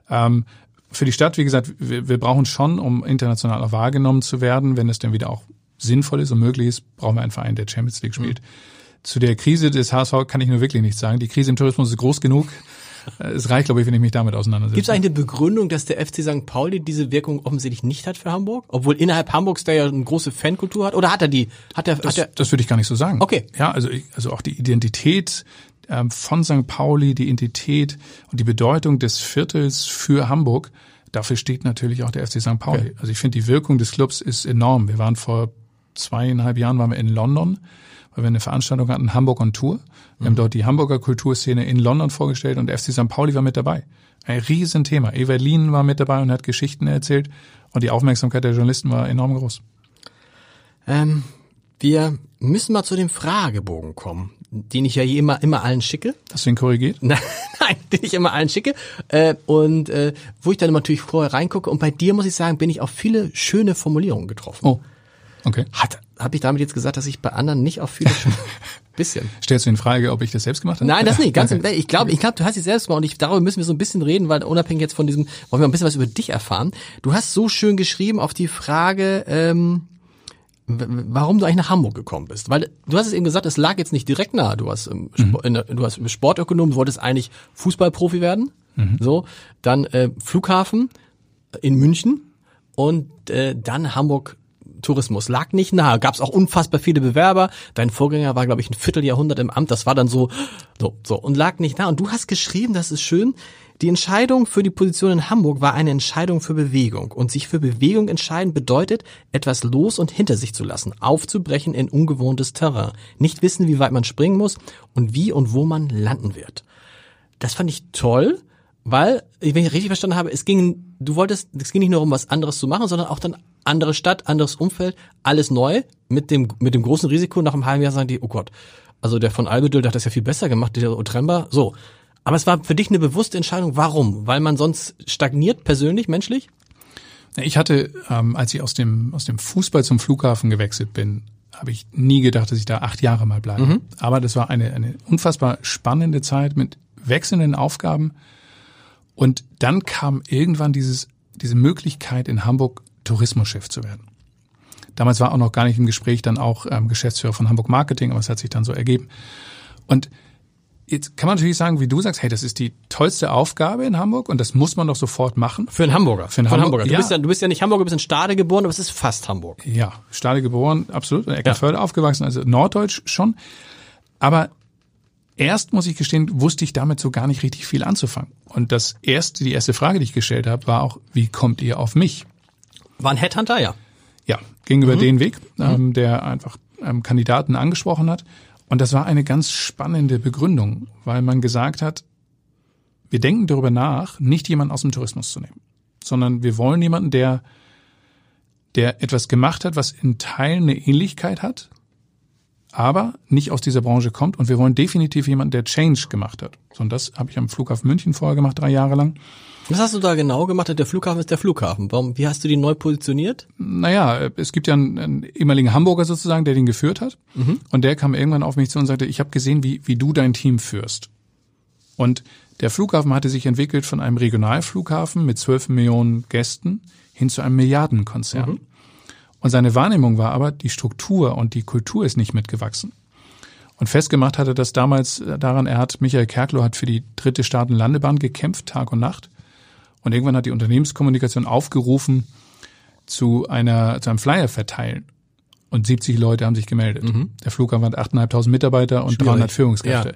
Ähm, für die Stadt, wie gesagt, wir, wir brauchen schon, um international auch wahrgenommen zu werden, wenn es dann wieder auch sinnvoll ist und möglich ist, brauchen wir einen Verein, der Champions League spielt. Zu der Krise des HSV kann ich nur wirklich nichts sagen. Die Krise im Tourismus ist groß genug. Äh, Es reicht, glaube ich, wenn ich mich damit auseinandersetze. Gibt es eigentlich eine Begründung, dass der FC St. Pauli diese Wirkung offensichtlich nicht hat für Hamburg? Obwohl innerhalb Hamburgs der ja eine große Fankultur hat? Oder hat er die? Hat er, Das, hat er, das würde ich gar nicht so sagen. Okay. Ja, also, also auch die Identität ähm, von St. Pauli, die Identität und die Bedeutung des Viertels für Hamburg, dafür steht natürlich auch der FC St. Pauli. Okay. Also ich finde, die Wirkung des Clubs ist enorm. Wir waren vor zweieinhalb Jahren waren wir in London, weil wir eine Veranstaltung hatten, Hamburg on Tour. Wir mhm. haben dort die Hamburger Kulturszene in London vorgestellt und FC St. Pauli war mit dabei. Ein Riesenthema. Evelyn war mit dabei und hat Geschichten erzählt und die Aufmerksamkeit der Journalisten war enorm groß. Ähm, wir müssen mal zu dem Fragebogen kommen, den ich ja hier immer, immer allen schicke. Hast du ihn korrigiert? Nein, *laughs* nein, den ich immer allen schicke. Äh, und äh, wo ich dann natürlich vorher reingucke. Und bei dir muss ich sagen, bin ich auf viele schöne Formulierungen getroffen. Oh. Okay. Hat, habe ich damit jetzt gesagt, dass ich bei anderen nicht auf viele *laughs* bisschen. Stellst du in Frage, ob ich das selbst gemacht habe? Nein, das nicht. Ganz okay. im, ich glaube, ich glaube, du hast es selbst gemacht und ich, darüber müssen wir so ein bisschen reden, weil unabhängig jetzt von diesem, wollen wir ein bisschen was über dich erfahren. Du hast so schön geschrieben auf die Frage, ähm, warum du eigentlich nach Hamburg gekommen bist. Weil du hast es eben gesagt, es lag jetzt nicht direkt nahe. Du hast, ähm, mhm. in, du hast Sportökonom, du wolltest eigentlich Fußballprofi werden. Mhm. So, dann äh, Flughafen in München und äh, dann Hamburg Tourismus. Lag nicht nahe. Gab es auch unfassbar viele Bewerber. Dein Vorgänger war, glaube ich, ein Vierteljahrhundert im Amt. Das war dann so, so, so und lag nicht nahe. Und du hast geschrieben, das ist schön, die Entscheidung für die Position in Hamburg war eine Entscheidung für Bewegung. Und sich für Bewegung entscheiden bedeutet, etwas los und hinter sich zu lassen, aufzubrechen in ungewohntes Terrain, nicht wissen, wie weit man springen muss und wie und wo man landen wird. Das fand ich toll, weil, wenn ich richtig verstanden habe, es ging, du wolltest, es ging nicht nur um was anderes zu machen, sondern auch dann andere Stadt, anderes Umfeld, alles neu, mit dem, mit dem großen Risiko, nach einem halben Jahr sagen die, oh Gott, also der von Albedül, der hat das ja viel besser gemacht, der Otremba, so. Aber es war für dich eine bewusste Entscheidung. Warum? Weil man sonst stagniert, persönlich, menschlich? Ich hatte, ähm, als ich aus dem, aus dem Fußball zum Flughafen gewechselt bin, habe ich nie gedacht, dass ich da acht Jahre mal bleibe. Mhm. Aber das war eine, eine unfassbar spannende Zeit mit wechselnden Aufgaben. Und dann kam irgendwann dieses, diese Möglichkeit in Hamburg Tourismuschef zu werden. Damals war auch noch gar nicht im Gespräch dann auch ähm, Geschäftsführer von Hamburg Marketing, aber es hat sich dann so ergeben. Und Jetzt kann man natürlich sagen, wie du sagst, hey, das ist die tollste Aufgabe in Hamburg und das muss man doch sofort machen. Für einen Hamburger. Für einen Hamburger. Hamburger. Du, ja. bist ja, du bist ja nicht Hamburger, du bist in Stade geboren, aber es ist fast Hamburg. Ja, Stade geboren, absolut. In Eckenförde ja. aufgewachsen, also Norddeutsch schon. Aber erst, muss ich gestehen, wusste ich damit so gar nicht richtig viel anzufangen. Und das erste, die erste Frage, die ich gestellt habe, war auch, wie kommt ihr auf mich? War ein Headhunter, ja. Ja, ging über mhm. den Weg, ähm, mhm. der einfach ähm, Kandidaten angesprochen hat. Und das war eine ganz spannende Begründung, weil man gesagt hat, wir denken darüber nach, nicht jemanden aus dem Tourismus zu nehmen, sondern wir wollen jemanden, der, der etwas gemacht hat, was in Teilen eine Ähnlichkeit hat, aber nicht aus dieser Branche kommt. Und wir wollen definitiv jemanden, der Change gemacht hat. So, und das habe ich am Flughafen München vorher gemacht, drei Jahre lang. Was hast du da genau gemacht? Der Flughafen ist der Flughafen. Warum, wie hast du den neu positioniert? Naja, es gibt ja einen, einen ehemaligen Hamburger sozusagen, der den geführt hat. Mhm. Und der kam irgendwann auf mich zu und sagte, ich habe gesehen, wie, wie du dein Team führst. Und der Flughafen hatte sich entwickelt von einem Regionalflughafen mit zwölf Millionen Gästen hin zu einem Milliardenkonzern. Mhm. Und seine Wahrnehmung war aber, die Struktur und die Kultur ist nicht mitgewachsen. Und festgemacht hatte das damals daran, er hat, Michael Kerkloh hat für die dritte Staatenlandebahn gekämpft, Tag und Nacht. Und irgendwann hat die Unternehmenskommunikation aufgerufen zu einer, zu einem Flyer verteilen. Und 70 Leute haben sich gemeldet. Mhm. Der Flughafen hat 8.500 Mitarbeiter und Schwierig. 300 Führungskräfte. Ja.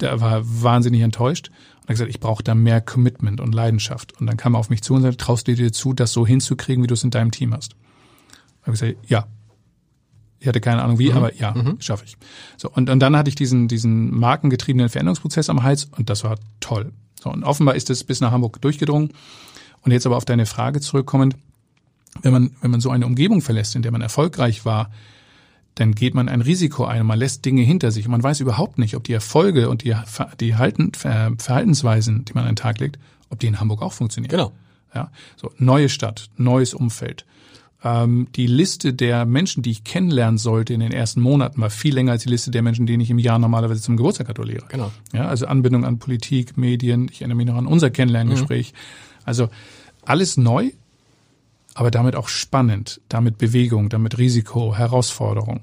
Der war wahnsinnig enttäuscht und hat gesagt, ich brauche da mehr Commitment und Leidenschaft. Und dann kam er auf mich zu und sagte, traust du dir zu, das so hinzukriegen, wie du es in deinem Team hast? Und ich gesagt, ja. Ich hatte keine Ahnung wie, mhm. aber ja, mhm. schaffe ich. So, und, und dann hatte ich diesen, diesen markengetriebenen Veränderungsprozess am Hals und das war toll. So, und offenbar ist es bis nach Hamburg durchgedrungen. Und jetzt aber auf deine Frage zurückkommend, wenn man, wenn man so eine Umgebung verlässt, in der man erfolgreich war, dann geht man ein Risiko ein, man lässt Dinge hinter sich. Man weiß überhaupt nicht, ob die Erfolge und die, die Halten, Verhaltensweisen, die man an den Tag legt, ob die in Hamburg auch funktionieren. Genau. Ja, so neue Stadt, neues Umfeld, ähm, die Liste der Menschen, die ich kennenlernen sollte in den ersten Monaten, war viel länger als die Liste der Menschen, denen ich im Jahr normalerweise zum Geburtstag gratuliere. Genau. Ja, also Anbindung an Politik, Medien, ich erinnere mich noch an unser Kennenlerngespräch. Mhm. Also alles neu, aber damit auch spannend, damit Bewegung, damit Risiko, Herausforderung.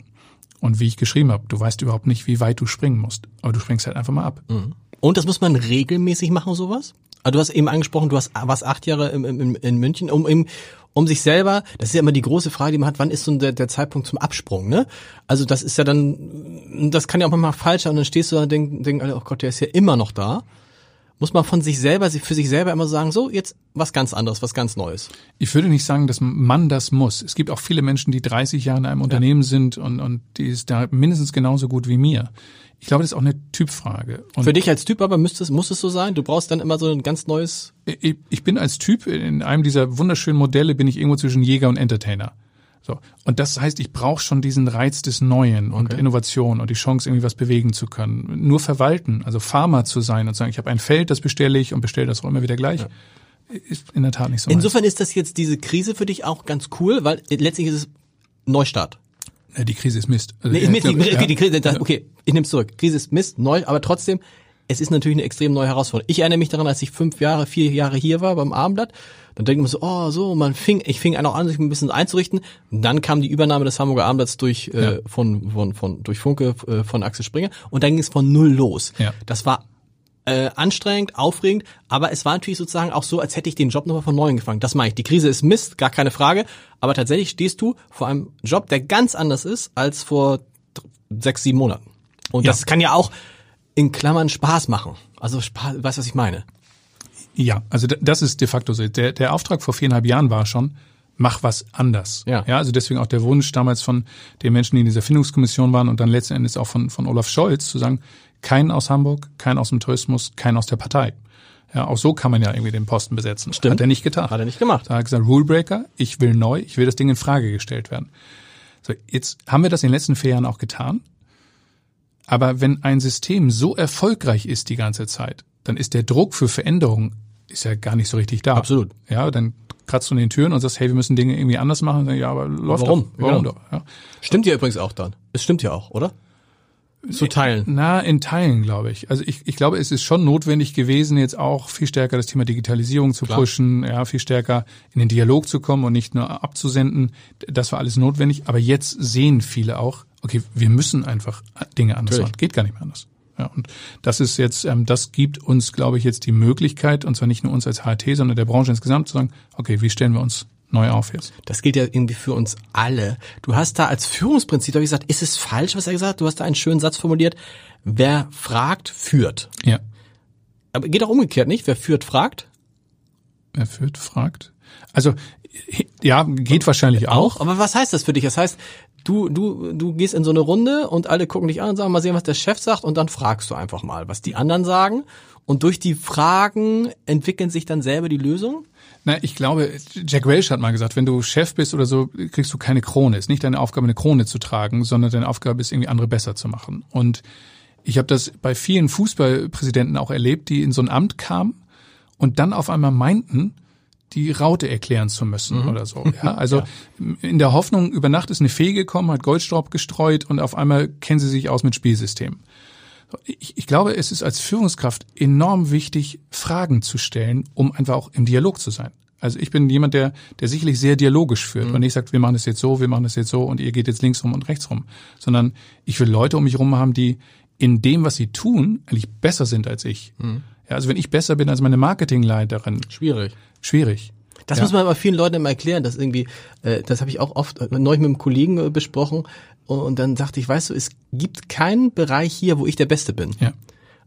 Und wie ich geschrieben habe, du weißt überhaupt nicht, wie weit du springen musst, aber du springst halt einfach mal ab. Mhm. Und das muss man regelmäßig machen, sowas? Also du hast eben angesprochen, du hast warst acht Jahre im, im, in München, um im um sich selber, das ist ja immer die große Frage, die man hat, wann ist so der, der Zeitpunkt zum Absprung, ne? Also das ist ja dann, das kann ja auch manchmal falsch sein und dann stehst du da und denkst, denk, oh Gott, der ist ja immer noch da. Muss man von sich selber, für sich selber immer sagen, so, jetzt was ganz anderes, was ganz Neues. Ich würde nicht sagen, dass man das muss. Es gibt auch viele Menschen, die 30 Jahre in einem Unternehmen ja. sind und, und die ist da mindestens genauso gut wie mir. Ich glaube, das ist auch eine Typfrage. Und Für dich als Typ aber müsste es, muss es so sein? Du brauchst dann immer so ein ganz neues. Ich, ich bin als Typ in einem dieser wunderschönen Modelle bin ich irgendwo zwischen Jäger und Entertainer. So. Und das heißt, ich brauche schon diesen Reiz des Neuen und okay. Innovation und die Chance, irgendwie was bewegen zu können. Nur verwalten, also Farmer zu sein und sagen, ich habe ein Feld, das bestelle ich und bestelle das auch immer wieder gleich. Ja. Ist in der Tat nicht so. Insofern ist das jetzt diese Krise für dich auch ganz cool, weil letztlich ist es Neustart. Ja, die Krise ist Mist. Also, nee, Mist, die, okay, die Krise, das, okay, ich nehme es zurück. Krise ist Mist, neu, aber trotzdem, es ist natürlich eine extrem neue Herausforderung. Ich erinnere mich daran, als ich fünf Jahre, vier Jahre hier war beim Abendblatt, dann denkt man so, oh, so, man fing, ich fing auch an, sich ein bisschen einzurichten. Und dann kam die Übernahme des Hamburger Abendblatts durch, äh, ja. äh, von, von, von, durch Funke, äh, von Axel Springer. Und dann ging es von null los. Ja. Das war äh, anstrengend, aufregend, aber es war natürlich sozusagen auch so, als hätte ich den Job nochmal von neuem gefangen. Das meine ich. Die Krise ist Mist, gar keine Frage, aber tatsächlich stehst du vor einem Job, der ganz anders ist als vor sechs, sieben Monaten. Und ja. das kann ja auch in Klammern Spaß machen. Also Spaß, weißt du, was ich meine? Ja, also das ist de facto so. Der, der Auftrag vor viereinhalb Jahren war schon, mach was anders. Ja. ja. Also deswegen auch der Wunsch damals von den Menschen, die in dieser Findungskommission waren und dann letzten Endes auch von, von Olaf Scholz zu sagen, kein aus Hamburg, kein aus dem Tourismus, kein aus der Partei. Ja, auch so kann man ja irgendwie den Posten besetzen. Stimmt. Hat er nicht getan. Hat er nicht gemacht. Da hat er gesagt, Rulebreaker, ich will neu, ich will das Ding in Frage gestellt werden. So, jetzt haben wir das in den letzten vier Jahren auch getan. Aber wenn ein System so erfolgreich ist die ganze Zeit, dann ist der Druck für Veränderung ist ja gar nicht so richtig da. Absolut. Ja, dann kratzt du in den Türen und sagst, hey, wir müssen Dinge irgendwie anders machen. Dann, ja, aber läuft Warum? Doch. Warum genau. doch? Ja. Stimmt ja übrigens auch dann. Es stimmt ja auch, oder? Zu teilen. Na, in Teilen, glaube ich. Also ich, ich glaube, es ist schon notwendig gewesen, jetzt auch viel stärker das Thema Digitalisierung zu Klar. pushen, ja, viel stärker in den Dialog zu kommen und nicht nur abzusenden. Das war alles notwendig. Aber jetzt sehen viele auch, okay, wir müssen einfach Dinge anders Natürlich. machen. Geht gar nicht mehr anders. Ja, und das ist jetzt, ähm, das gibt uns, glaube ich, jetzt die Möglichkeit, und zwar nicht nur uns als HT, sondern der Branche insgesamt zu sagen, okay, wie stellen wir uns neu auf jetzt? Das gilt ja irgendwie für uns alle. Du hast da als Führungsprinzip, habe ich gesagt, ist es falsch, was er gesagt hat? Du hast da einen schönen Satz formuliert. Wer fragt, führt. Ja. Aber geht auch umgekehrt, nicht? Wer führt, fragt? Wer führt, fragt. Also, ja, geht wahrscheinlich auch. auch. Aber was heißt das für dich? Das heißt, du, du, du gehst in so eine Runde und alle gucken dich an und sagen, mal sehen, was der Chef sagt und dann fragst du einfach mal, was die anderen sagen. Und durch die Fragen entwickeln sich dann selber die Lösungen? Na, ich glaube, Jack Welch hat mal gesagt, wenn du Chef bist oder so, kriegst du keine Krone. Ist nicht deine Aufgabe, eine Krone zu tragen, sondern deine Aufgabe ist, irgendwie andere besser zu machen. Und ich habe das bei vielen Fußballpräsidenten auch erlebt, die in so ein Amt kamen und dann auf einmal meinten, die Raute erklären zu müssen mhm. oder so. Ja, *laughs* also ja. in der Hoffnung, über Nacht ist eine Fee gekommen, hat Goldstaub gestreut und auf einmal kennen sie sich aus mit Spielsystemen. Ich, ich glaube, es ist als Führungskraft enorm wichtig, Fragen zu stellen, um einfach auch im Dialog zu sein. Also ich bin jemand, der, der sicherlich sehr dialogisch führt mhm. und nicht sagt, wir machen das jetzt so, wir machen das jetzt so und ihr geht jetzt links rum und rechts rum, sondern ich will Leute um mich rum haben, die in dem, was sie tun, eigentlich besser sind als ich. Mhm. Ja, also wenn ich besser bin als meine Marketingleiterin. Schwierig. Schwierig. Das ja. muss man aber vielen Leuten immer erklären, dass irgendwie, äh, das habe ich auch oft äh, neulich mit einem Kollegen äh, besprochen und, und dann sagte ich, weißt du, es gibt keinen Bereich hier, wo ich der Beste bin. Ja.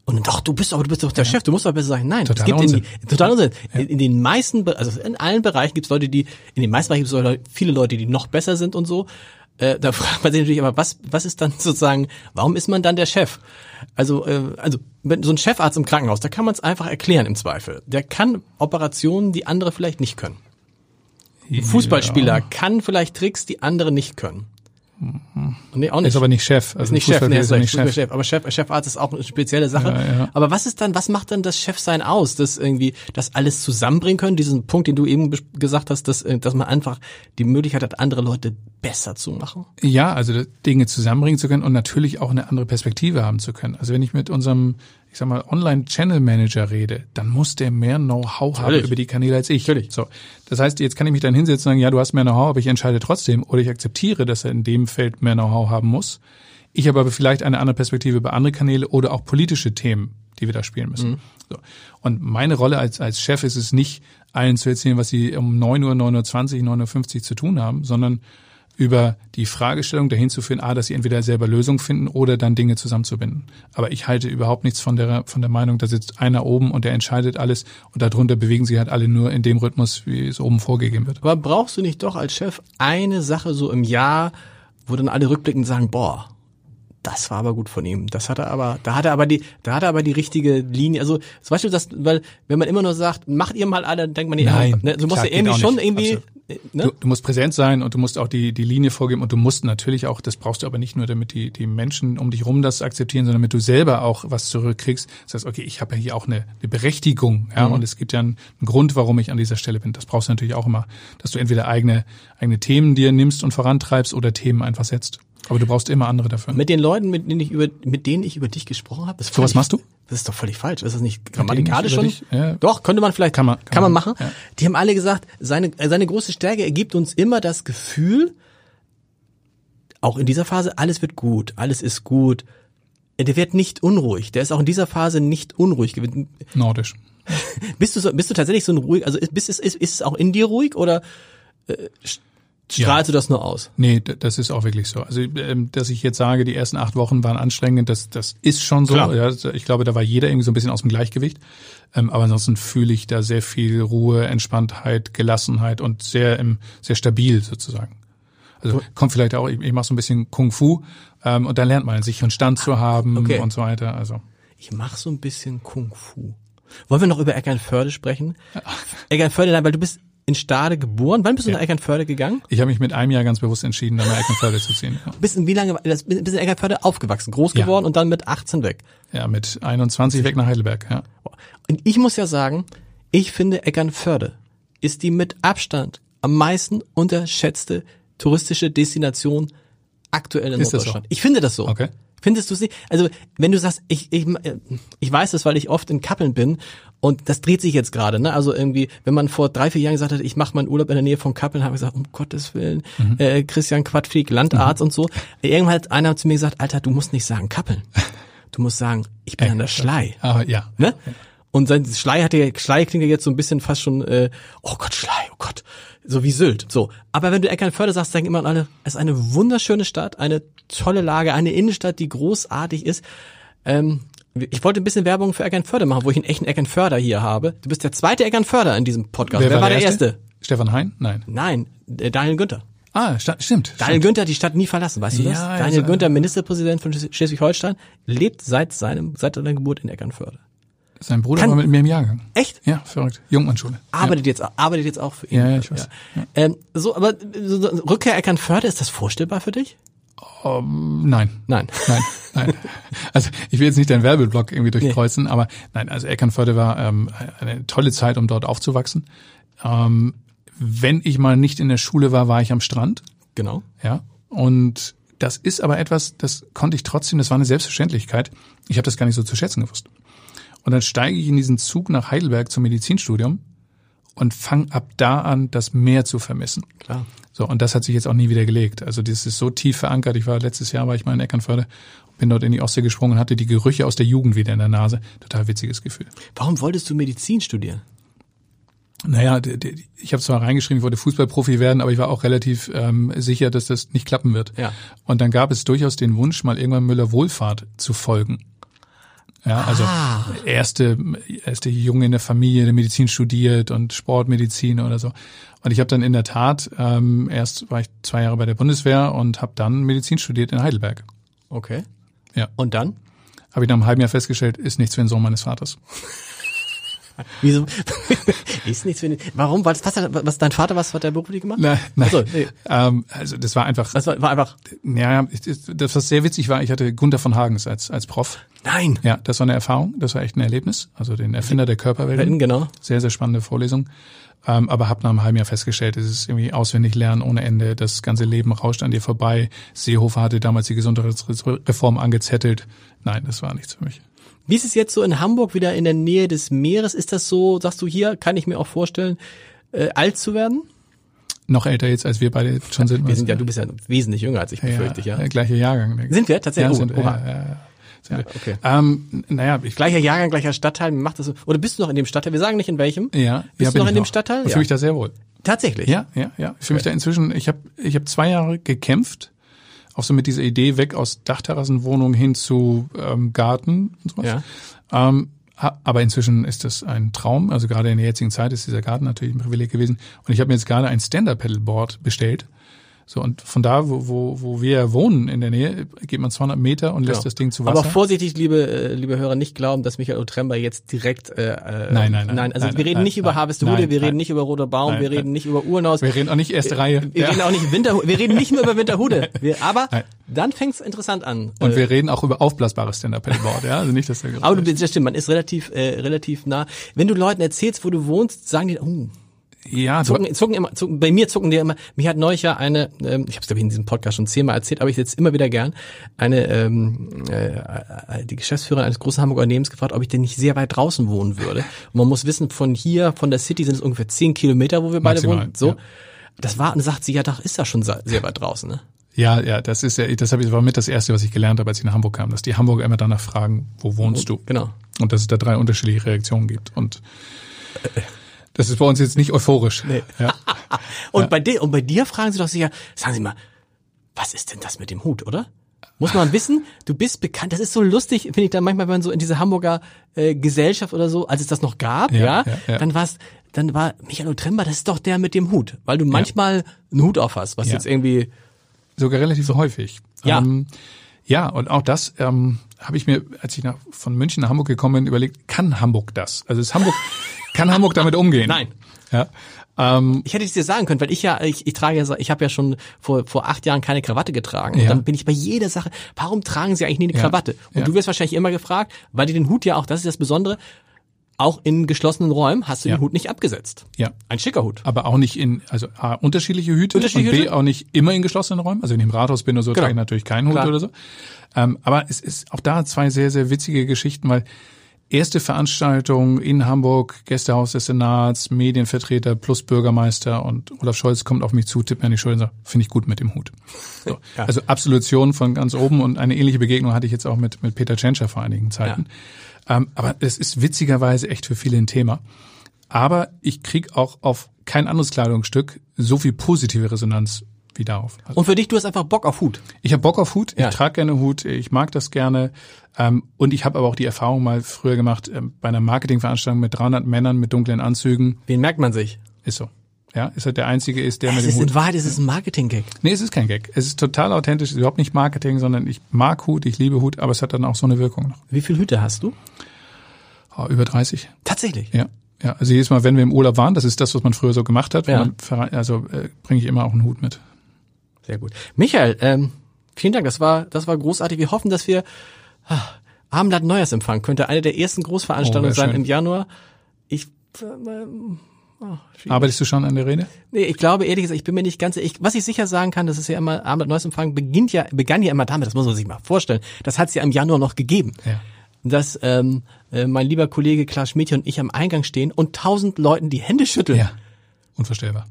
Und dann, doch, du bist aber du bist doch der ja. Chef, du musst doch besser sein. Nein, total es gibt Unsinn. in, total Unsinn. Ja. In, in, den meisten, also in allen Bereichen gibt es Leute, die, in den meisten Bereichen gibt es viele Leute, die noch besser sind und so. Äh, da *laughs* fragt man sich natürlich aber, was, was ist dann sozusagen, warum ist man dann der Chef? Also, äh, also so ein Chefarzt im Krankenhaus, da kann man es einfach erklären im Zweifel. Der kann Operationen, die andere vielleicht nicht können. Ein Fußballspieler ja. kann vielleicht Tricks, die andere nicht können. Nee, auch nicht. Ist aber nicht Chef. Also ist nicht Chef, nee, ist nicht Chef. Chef. Aber Chef, Chefarzt ist auch eine spezielle Sache. Ja, ja. Aber was ist dann, was macht dann das Chefsein aus? Das irgendwie, das alles zusammenbringen können? Diesen Punkt, den du eben gesagt hast, dass, äh, dass man einfach die Möglichkeit hat, andere Leute besser zu machen? Ja, also Dinge zusammenbringen zu können und natürlich auch eine andere Perspektive haben zu können. Also wenn ich mit unserem ich sag mal, Online-Channel-Manager rede, dann muss der mehr Know-how haben über die Kanäle als ich. Natürlich. So. Das heißt, jetzt kann ich mich dann hinsetzen und sagen, ja, du hast mehr Know-how, aber ich entscheide trotzdem oder ich akzeptiere, dass er in dem Feld mehr Know-how haben muss. Ich habe aber vielleicht eine andere Perspektive über andere Kanäle oder auch politische Themen, die wir da spielen müssen. Mhm. So. Und meine Rolle als, als Chef ist es nicht, allen zu erzählen, was sie um 9 Uhr, 9.20 Uhr, 9.50 Uhr zu tun haben, sondern über die Fragestellung dahin zu führen, a, dass sie entweder selber Lösungen finden oder dann Dinge zusammenzubinden. Aber ich halte überhaupt nichts von der, von der Meinung, da sitzt einer oben und der entscheidet alles und darunter bewegen sich halt alle nur in dem Rhythmus, wie es oben vorgegeben wird. Aber brauchst du nicht doch als Chef eine Sache so im Jahr, wo dann alle rückblickend sagen, boah, das war aber gut von ihm. Das hat er aber, da hat er aber die, da hat er aber die richtige Linie. Also zum Beispiel das, weil wenn man immer nur sagt, macht ihr mal alle, denkt man nicht, Nein, ne, du musst ja irgendwie schon irgendwie. Ne? Du, du, musst präsent sein und du musst auch die die Linie vorgeben und du musst natürlich auch, das brauchst du aber nicht nur, damit die die Menschen um dich rum das akzeptieren, sondern damit du selber auch was zurückkriegst. Das heißt, okay, ich habe ja hier auch eine, eine Berechtigung, ja, mhm. und es gibt ja einen, einen Grund, warum ich an dieser Stelle bin. Das brauchst du natürlich auch immer, dass du entweder eigene eigene Themen dir nimmst und vorantreibst oder Themen einfach setzt. Aber du brauchst immer andere dafür. Mit den Leuten, mit denen ich über, mit denen ich über dich gesprochen habe. So was machst du? Das ist doch völlig falsch. Ist das nicht grammatikalisch schon? Ja. Doch, könnte man vielleicht, kann man, kann, kann man, machen. Ja. Die haben alle gesagt, seine, seine große Stärke ergibt uns immer das Gefühl, auch in dieser Phase, alles wird gut, alles ist gut. Der wird nicht unruhig. Der ist auch in dieser Phase nicht unruhig. Nordisch. *laughs* bist du so, bist du tatsächlich so ein ruhig, also ist, ist, ist, ist es auch in dir ruhig oder äh, Strahlst ja. du das nur aus? Nee, das ist auch wirklich so. Also, ähm, dass ich jetzt sage, die ersten acht Wochen waren anstrengend, das, das ist schon so. Ja, ich glaube, da war jeder irgendwie so ein bisschen aus dem Gleichgewicht. Ähm, aber ansonsten fühle ich da sehr viel Ruhe, Entspanntheit, Gelassenheit und sehr, sehr stabil sozusagen. Also kommt vielleicht auch, ich, ich mache so ein bisschen Kung Fu ähm, und dann lernt man sich einen Stand zu haben okay. und so weiter. Also ich mache so ein bisschen Kung Fu. Wollen wir noch über Eckernförde sprechen? Eckernförde, weil du bist in Stade geboren. Wann bist du ja. nach Eckernförde gegangen? Ich habe mich mit einem Jahr ganz bewusst entschieden, dann nach Eckernförde zu ziehen. Ja. Bist in wie lange bist in Eckernförde aufgewachsen, groß geworden ja. und dann mit 18 weg? Ja, mit 21 weg nach Heidelberg, ja. Und ich muss ja sagen, ich finde Eckernförde ist die mit Abstand am meisten unterschätzte touristische Destination aktuell in ist Norddeutschland. Ich finde das so. Okay. Findest du sie? Also, wenn du sagst, ich, ich, ich weiß das, weil ich oft in Kappeln bin und das dreht sich jetzt gerade, ne? Also irgendwie, wenn man vor drei, vier Jahren gesagt hat, ich mache meinen Urlaub in der Nähe von Kappeln, habe ich gesagt, um Gottes Willen, mhm. äh, Christian Quadflieg, Landarzt mhm. und so. Irgendwann hat einer zu mir gesagt, Alter, du musst nicht sagen Kappeln. Du musst sagen, ich bin an der Schlei. Ah, ja. Ne? Und sein Schlei hatte, Schlei klingt ja jetzt so ein bisschen fast schon, äh, oh Gott, Schlei, oh Gott, so wie Sylt. So. Aber wenn du Eckernförde sagst, denken immer alle, es ist eine wunderschöne Stadt, eine tolle Lage, eine Innenstadt, die großartig ist. Ähm, ich wollte ein bisschen Werbung für Eckernförde machen, wo ich einen echten Eckernförder hier habe. Du bist der zweite Eckernförder in diesem Podcast. Wer, Wer war, der, der erste? erste? Stefan Hein? Nein. Nein, äh, Daniel Günther. Ah, stimmt. Daniel stimmt. Günther hat die Stadt nie verlassen, weißt du das? Ja, Daniel also, Günther, Ministerpräsident von Schleswig-Holstein, lebt seit seinem, seit seiner Geburt in Eckernförde. Sein Bruder Kann, war mit mir im Jahrgang. Echt? Ja, verrückt. Jungmannschule. Arbeitet ja. jetzt, arbeitet jetzt auch für ihn. Ja, ja ich weiß. Ja. Ähm, so, aber so, Rückkehr Eckernförde, ist das vorstellbar für dich? Um, nein. Nein. Nein. Nein. *laughs* Also ich will jetzt nicht deinen Werbeblock irgendwie durchkreuzen, nee. aber nein, also Eckernförde war ähm, eine tolle Zeit, um dort aufzuwachsen. Ähm, wenn ich mal nicht in der Schule war, war ich am Strand. Genau. Ja. Und das ist aber etwas, das konnte ich trotzdem, das war eine Selbstverständlichkeit. Ich habe das gar nicht so zu schätzen gewusst. Und dann steige ich in diesen Zug nach Heidelberg zum Medizinstudium und fange ab da an, das Meer zu vermissen. Klar. So, und das hat sich jetzt auch nie wieder gelegt. Also das ist so tief verankert. Ich war letztes Jahr, war ich mal in Eckernförde, bin dort in die Ostsee gesprungen und hatte die Gerüche aus der Jugend wieder in der Nase. Total witziges Gefühl. Warum wolltest du Medizin studieren? Naja, ich habe zwar reingeschrieben, ich wollte Fußballprofi werden, aber ich war auch relativ ähm, sicher, dass das nicht klappen wird. Ja. Und dann gab es durchaus den Wunsch, mal irgendwann Müller Wohlfahrt zu folgen. Ja, also ah. erste, erste Junge in der Familie, der Medizin studiert und Sportmedizin oder so. Und ich habe dann in der Tat, ähm, erst war ich zwei Jahre bei der Bundeswehr und habe dann Medizin studiert in Heidelberg. Okay. Ja. Und dann? Habe ich nach einem halben Jahr festgestellt, ist nichts für den Sohn meines Vaters. *laughs* *laughs* Wieso? *laughs* ist nichts für den, Warum? Was, was, was dein Vater, was hat der beruflich gemacht? Nein, nein. Also, nee. ähm, also das war einfach. Das war, war einfach. Ja, das was sehr witzig war, ich hatte Gunther von Hagens als als Prof. Nein. Ja, das war eine Erfahrung, das war echt ein Erlebnis. Also den Erfinder der Körperwelt. Genau. Sehr sehr spannende Vorlesung. Ähm, aber habe nach einem halben Jahr festgestellt, es ist irgendwie auswendig lernen ohne Ende. Das ganze Leben rauscht an dir vorbei. Seehofer hatte damals die Gesundheitsreform angezettelt. Nein, das war nichts für mich. Wie ist es jetzt so in Hamburg wieder in der Nähe des Meeres? Ist das so, sagst du hier, kann ich mir auch vorstellen, äh, alt zu werden? Noch älter jetzt, als wir beide schon sind. Wir sind ja, du bist ja wesentlich jünger als ich, befürchte ich, ja. ja. Gleiche Jahrgang. Sind wir tatsächlich? Ja, oh, sind, ja, ja, Ja, okay. Ähm, naja, ich Gleicher Jahrgang, gleicher Stadtteil, macht das so. Oder bist du noch in dem Stadtteil? Wir sagen nicht in welchem. ja, Bist ja, du noch ich in dem Stadtteil? Ich Ja. fühle mich da sehr wohl. Tatsächlich. Ja, ja, ja. Ich fühle mich da inzwischen, ich habe ich hab zwei Jahre gekämpft, auch so mit dieser Idee weg aus Dachterrassenwohnung hin zu ähm, Garten und sowas. Ja. Ähm, aber inzwischen ist das ein Traum. Also gerade in der jetzigen Zeit ist dieser Garten natürlich ein Privileg gewesen. Und ich habe mir jetzt gerade ein Stand-Up-Pedalboard bestellt. So, und von da, wo, wo, wo wir wohnen in der Nähe, geht man 200 Meter und lässt Genau. das Ding zu Wasser. Aber vorsichtig, liebe, äh, liebe Hörer, nicht glauben, dass Michael Otremba jetzt direkt. Äh, äh, Nein, nein, nein. Nein, also Nein, wir reden nein, nicht über. Harvestehude, wir reden nicht über Roter Baum, wir reden nicht über Urnaus. wir reden auch nicht erste Reihe. Wir Ja. reden auch nicht Winter, wir reden nicht nur über Winterhude. *laughs* Wir, aber dann fängt's interessant an. Und Äh, wir reden auch über aufblasbares Stand-Up-Pedalboard, ja. Also nicht, dass der aber du bist, das stimmt, man ist relativ, äh, relativ nah. Wenn du Leuten erzählst, wo du wohnst, sagen die, oh, ja, zucken, zucken immer, zucken, bei mir zucken die immer, mich hat neulich ja eine, ähm, ich habe es glaube ich in diesem Podcast schon zehnmal erzählt, aber ich jetzt immer wieder gern, eine, ähm, äh, äh, die Geschäftsführerin eines großen Hamburger Unternehmens gefragt, ob ich denn nicht sehr weit draußen wohnen würde. Und man muss wissen, von hier, von der City sind es ungefähr zehn Kilometer, wo wir beide Maximal, wohnen. So. ja. Das war, und sagt sie, ja, doch, ist ja schon sehr weit draußen, ne? Ja, ja, das ist ja, das habe ich war mit das erste, was ich gelernt habe, als ich nach Hamburg kam, dass die Hamburger immer danach fragen, wo wohnst du? Genau. Und dass es da drei unterschiedliche Reaktionen gibt. Und das ist bei uns jetzt nicht euphorisch. Nee. Ja. *laughs* Und bei dir, und bei dir fragen sie doch sicher, sagen sie mal, was ist denn das mit dem Hut, oder? Muss man wissen, du bist bekannt. Das ist so lustig, finde ich dann manchmal, wenn man so in diese Hamburger äh, Gesellschaft oder so, als es das noch gab, ja, Ja, ja, ja. dann war's, dann war Michael Otremba, das ist doch der mit dem Hut, weil du manchmal einen Hut auf hast, was Ja. jetzt irgendwie, Sogar relativ häufig. Ja. Ähm, ja, und auch das ähm, habe ich mir, als ich nach, von München nach Hamburg gekommen bin, überlegt, kann Hamburg das? Also ist Hamburg, *laughs* kann Hamburg damit umgehen? Nein. Ja. Ähm, ich hätte es dir sagen können, weil ich ja, ich, ich trage ja, ich habe ja schon vor, vor acht Jahren keine Krawatte getragen. Und Ja. dann bin ich bei jeder Sache, warum tragen sie eigentlich nie eine Ja. Krawatte? Und Ja. du wirst wahrscheinlich immer gefragt, weil die den Hut ja auch, das ist das Besondere, auch in geschlossenen Räumen hast du Ja. den Hut nicht abgesetzt. ja. Ein schicker Hut. aber auch nicht in, also A, unterschiedliche Hüte Unterschiedliche und B Hüte? auch nicht immer in geschlossenen Räumen. Also wenn ich im Rathaus bin oder so, Genau. trage ich natürlich keinen Hut Klar. oder so. Ähm, aber es ist auch da zwei sehr, sehr witzige Geschichten, weil erste Veranstaltung in Hamburg, Gästehaus des Senats, Medienvertreter plus Bürgermeister und Olaf Scholz kommt auf mich zu, tippt mir an die Schulter und sagt, finde ich gut mit dem Hut. *laughs* So. Ja. Also Absolution von ganz oben und eine ähnliche Begegnung hatte ich jetzt auch mit, mit Peter Tschentscher vor einigen Zeiten. Ähm, aber es ist witzigerweise echt für viele ein Thema. Aber ich krieg auch auf kein anderes Kleidungsstück so viel positive Resonanz wie darauf. Also Und für dich, du hast einfach Bock auf Hut. ich habe Bock auf Hut, Ja. ich trage gerne Hut, ich mag das gerne. Ähm, und ich habe aber auch die Erfahrung mal früher gemacht, ähm, bei einer Marketingveranstaltung mit 300 Männern mit dunklen Anzügen. Wen merkt man sich? Ist so. Ja, ist halt der Einzige ist, der mit Es dem ist Hut. in Wahrheit, es ist ein Marketing-Gag. Nee, es ist kein Gag. Es ist total authentisch, es ist überhaupt nicht Marketing, sondern ich mag Hut, ich liebe Hut, aber es hat dann auch so eine Wirkung noch. Wie viel Hüte hast du? Oh, über 30. Tatsächlich. Ja. Ja, also jedes Mal, wenn wir im Urlaub waren, das ist das, was man früher so gemacht hat, Ja. man also äh, bringe ich immer auch einen Hut mit. Sehr gut. Michael, ähm, vielen Dank. Das war, das war großartig. Wir hoffen, dass wir ah, Abendblatt Neujahrsempfang könnte eine der ersten Großveranstaltungen Oh, sein schön. im Januar. Ich, äh, ähm, oh. Arbeitest du schon an der Rede? nee, ich glaube ehrlich gesagt, ich bin mir nicht ganz, ich, was ich sicher sagen kann, das ist ja immer Abendblatt Neujahrsempfang beginnt ja, begann ja immer damit. Das muss man sich mal vorstellen. Das hat es ja im Januar noch gegeben. Ja. Dass ähm, äh, mein lieber Kollege Klaas Schmidtchen und ich am Eingang stehen und tausend Leuten die Hände schütteln. Ja. Unvorstellbar.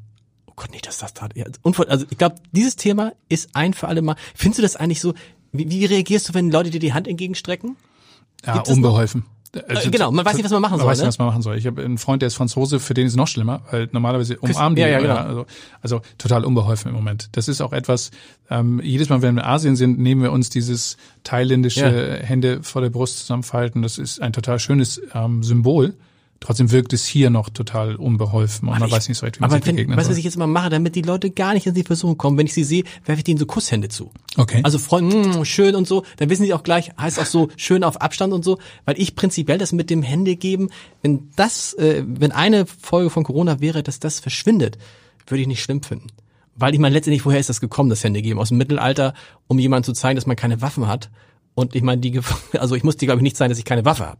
Oh Gott, nee, das das tat. Ja, also ich glaube, dieses Thema ist ein für alle Mal. Findest du das eigentlich so? Wie, wie reagierst du, wenn Leute dir die Hand entgegenstrecken? Ja, Gibt es Äh, genau, man weiß nicht, was man machen man soll, weiß nicht, ne? was man machen soll. Ich habe einen Freund, der ist Franzose, für den ist es noch schlimmer, weil normalerweise umarmen die. ja, ja, genau. also, also total unbeholfen im Moment. Das ist auch etwas, ähm, jedes Mal, wenn wir in Asien sind, nehmen wir uns dieses thailändische Hände vor der Brust zusammenfalten. Das ist ein total schönes ähm, Symbol. Trotzdem wirkt es hier noch total unbeholfen und man ich- weiß nicht so recht, wie man Aber sich wenn, begegnen weißt soll. was ich jetzt immer mache, damit die Leute gar nicht in die Versuchung kommen, wenn ich sie sehe, werfe ich denen so Kusshände zu. Okay. Also Freund, mm, schön und so, dann wissen sie auch gleich, heißt auch so schön auf Abstand und so, weil ich prinzipiell das mit dem Hände geben, wenn das, äh, wenn eine Folge von Corona wäre, dass das verschwindet, würde ich nicht schlimm finden. Weil ich meine, letztendlich, woher ist das gekommen, das Hände geben? Aus dem Mittelalter, um jemandem zu zeigen, dass man keine Waffen hat. Und ich meine, die, *laughs* also ich muss dir, glaube ich, nicht zeigen, dass ich keine Waffe habe.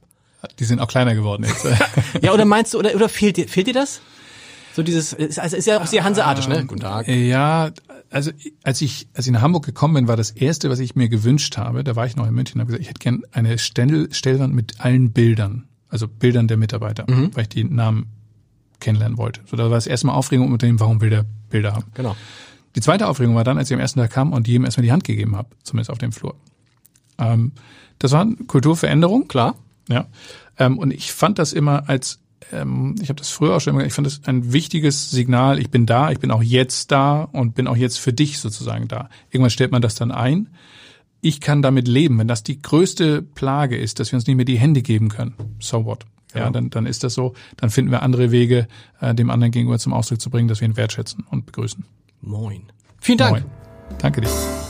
Die sind auch kleiner geworden jetzt. *laughs* Ja, oder meinst du, oder, oder fehlt dir, fehlt dir das? So dieses, ist- also ist ja auch sehr hanseatisch, ne? Guten Tag. Ja, also als ich, als ich nach Hamburg gekommen bin, war das erste, was ich mir gewünscht habe, da war ich noch in München, habe gesagt, ich hätte gern eine Stellwand mit allen Bildern, also Bildern der Mitarbeiter, Mhm. weil ich die Namen kennenlernen wollte. So, da war das erste Mal Aufregung um dem, warum Bilder Bilder haben. Genau. Die zweite Aufregung war dann, als ich am ersten Tag kam und jedem erstmal die Hand gegeben habe, zumindest auf dem Flur. Ähm, das war eine Kulturveränderung. Klar. Ja. Ähm, und ich fand das immer als, ähm, ich habe das früher auch schon immer, ich fand das ein wichtiges Signal, ich bin da, ich bin auch jetzt da und bin auch jetzt für dich sozusagen da. Irgendwann stellt man das dann ein. Ich kann damit leben, wenn das die größte Plage ist, dass wir uns nicht mehr die Hände geben können. So what? Ja, ja. dann, dann ist das so. Dann finden wir andere Wege, äh, dem anderen gegenüber zum Ausdruck zu bringen, dass wir ihn wertschätzen und begrüßen. Moin. Vielen Dank. Moin. Danke dir.